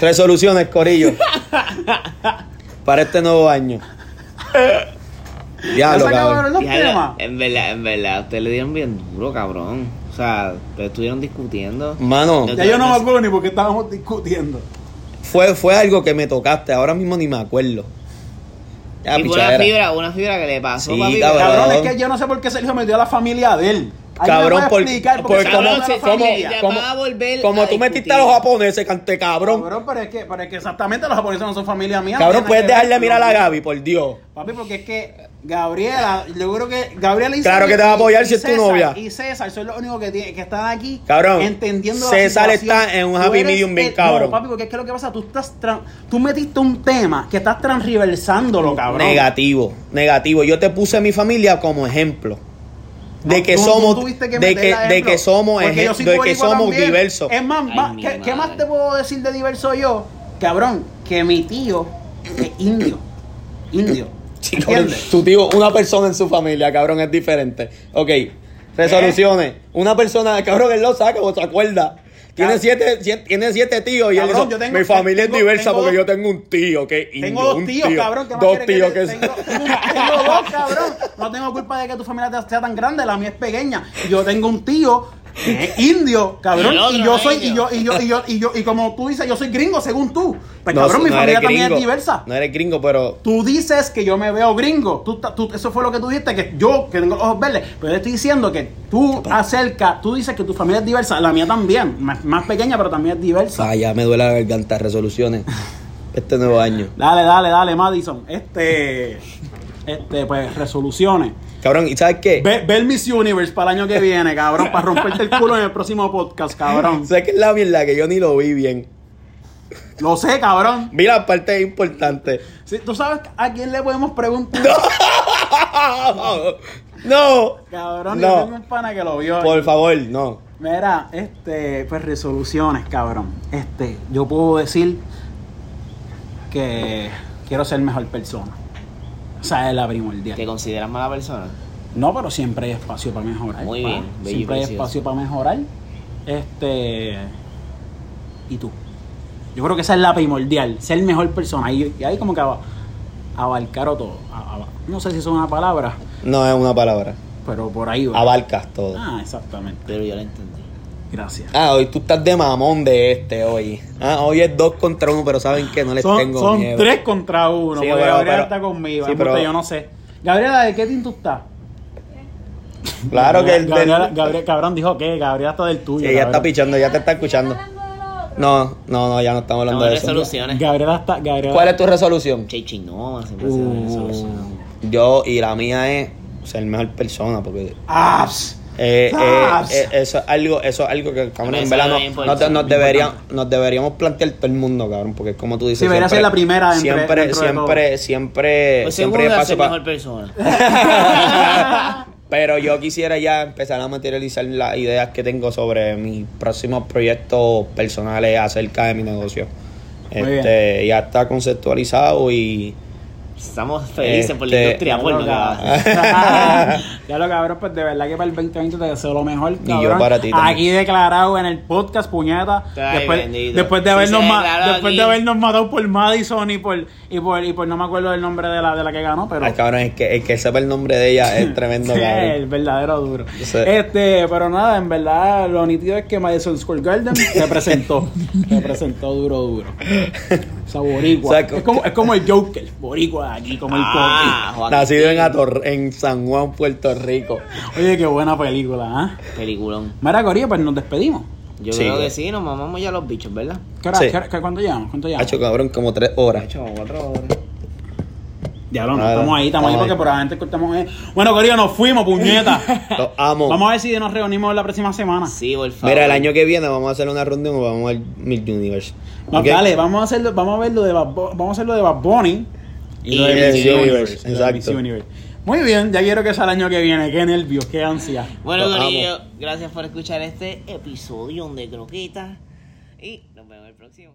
Resoluciones, Corillo. [laughs] Para este nuevo año. Ya Diablo, se acabaron cabrón. los Diablo, temas. en verdad, en verdad, ustedes le dieron bien duro, cabrón. O sea, estuvieron discutiendo. Mano, Ya yo no me acuerdo ni por qué estábamos discutiendo. fue, fue algo que me tocaste. Ahora mismo ni me acuerdo. Ya, y fue una pichadera. fibra, una fibra que le pasó, Sí, papi. cabrón. Cabrón, es que yo no sé por qué Sergio metió a la familia de él. Cabrón, por, explicar por- porque Cabrón, como, como- como- a volver como a tú metiste a los japoneses, cante cabrón. Cabrón, pero es que, pero es que exactamente los japoneses no son familia mía. Cabrón, tiene puedes dejarle ver mirar a Gaby, por Dios. Papi, porque es que Gabriela, yo creo que Gabriela y Claro que te va a apoyar si es tu César- novia. Y César son los únicos que, tienen- que están aquí Cabrón, entendiendo César la situación. está en un happy medium bien el- cabrón. No, papi, porque es que lo que pasa, tú estás tran- tú metiste un tema que estás transriversándolo, cabrón. Negativo, negativo. Yo te puse mi familia como ejemplo. De que tú- somos, que de que, de que somos, yo soy de que somos también. diversos. Es más, Ay, más, mi ¿qué, más te puedo decir de diverso yo? Cabrón, que mi tío es indio. Indio. [laughs] ¿Entiendes? tu tío, una persona en su familia, cabrón, es diferente. Ok, resoluciones. Una persona, cabrón, él lo saca o se acuerda. Tiene siete, siete- tiene siete tíos y Cabrón, tengo- mi familia tengo- es diversa tengo porque yo tengo un tío que es Tengo dos tíos, tío. cabrón. ¿qué más Dos tíos te- que, [laughs] tengo, tengo, dos, cabrón. No tengo culpa de que tu familia sea tan grande, la mía es pequeña. Yo tengo un tío que es indio, cabrón. Y yo soy, y yo, y yo, y yo, y yo, y como tú dices, yo soy gringo según tú. Pues No, cabrón, mi no familia también gringo. es diversa. No eres gringo, pero Tú dices que yo me veo gringo. Tú, tú- eso fue lo que tú dijiste, que yo, que tengo los ojos verdes. Pero yo estoy diciendo que tú acerca, tú dices que tu familia es diversa. La mía también. Más, más pequeña, pero también es diversa. vaya, me duele la garganta. Resoluciones. [laughs] Este nuevo año. Dale, dale, dale, Madison. Este, este, pues, resoluciones. Cabrón, ¿y sabes qué? Ve, ve el Miss Universe para el año que viene, cabrón, para romperte el culo en el próximo podcast, cabrón. [laughs] ¿Sabes qué es la mierda? Que yo ni lo vi bien. Lo sé, cabrón. Vi la parte importante. Sí, ¿Tú sabes a quién le podemos preguntar? No. Cabrón, No. yo tengo un pana que lo vio. Por favor, no. Mira, este, pues resoluciones, cabrón. Este, yo puedo decir que quiero ser mejor persona. O sea, es la primordial. ¿Te consideras mala persona? No, pero siempre hay espacio para mejorar. Muy pa. bien, Siempre hay espacio para mejorar. Este. ¿Y tú? Yo creo que esa es la primordial, ser mejor persona. Y, y ahí como que aba- abarcar o todo. No sé si es una palabra, No es una palabra. pero por ahí va. Abarcas todo. Ah, exactamente. Pero yo lo entendí. Gracias. Ah, hoy tú estás de mamón de este hoy. Ah, hoy es dos contra uno, pero saben que no les son tengo son miedo. tres contra uno. Sí, porque pero- Gabriela pero- está conmigo. sí, pero- yo no sé. Gabriela, ¿de qué team tú estás? Claro que el Gabriela, del- Gabriela- cabrón dijo que Gabriela está del tuyo. Sí, ella está pichando, ya te está escuchando. No, no, no, ya no estamos hablando No, de eso. resoluciones. Gabriela está. Gabriela, ¿Cuál es tu resolución? Chechi, no, siempre una resolución. Uh, yo y la mía es ser mejor persona porque Ah. Eh, eh, eh, eso es algo eso es algo que cabrón, en verdad no- bien nos, importante. nos deberíamos plantear todo el mundo cabrón porque como tú dices Sí, debería ser la primera entre- siempre dentro de siempre siempre Pues siempre seguro hay ser espacio pa- mejor persona. [laughs] Pero yo quisiera ya empezar a materializar las ideas que tengo sobre mis próximos proyectos personales acerca de mi negocio. Muy Este, ya está conceptualizado y Estamos felices por la Este, industria que va. [laughs] ya lo cabrón, pues de verdad que para el 2020 te deseo lo mejor. Y yo cabrón. para ti también. Aquí declarado en el podcast, puñeta. Ay, después, después de habernos después de habernos matado por Madison y por, y por y por no me acuerdo del nombre de la de la que ganó, pero Ay, cabrón, es que, el que sepa el nombre de ella es [laughs] tremendo, Sí, cabrón. el verdadero duro. Sí. Este, pero nada, en verdad lo nítido es que Madison Square Garden se presentó. [laughs] se presentó duro, duro. Sea, boricua. O sea, que- es, como, es como el Joker, boricua de aquí, como el Ah. Joaquín. Nacido en, Ator- en San Juan, Puerto Rico. Oye, qué buena película, ¿ah? Peliculón. Mira, Corillo, pues nos despedimos. Yo Sí, creo que sí, nos mamamos ya los bichos, ¿verdad? ¿Qué hora, Sí. qué hora- qué- ¿Cuánto llevamos? ¿Cuánto Ha llevamos? hecho cabrón como tres horas. Hecho, cuatro horas. Ya lo no, estamos ahí, estamos ahí porque ahí. probablemente cortamos. eh. Bueno, Corillo, nos fuimos, puñeta. [laughs] Los amo. Vamos a ver si nos reunimos la próxima semana. Sí, por favor. Mira, el año que viene vamos a hacer una reunión o vamos al Mil Universe. No, ¿Ok? dale, vamos a hacerlo, vamos a ver lo de Bad Bu- vamos a hacer lo de Bad Bunny Y lo de Miss Universe, Universe, lo de exacto. Miss Universe. Muy bien, ya quiero que sea el año que viene, qué nervios, qué ansia. Bueno, Los Corillo, gracias por escuchar este episodio de Croquetas. Y nos vemos el próximo.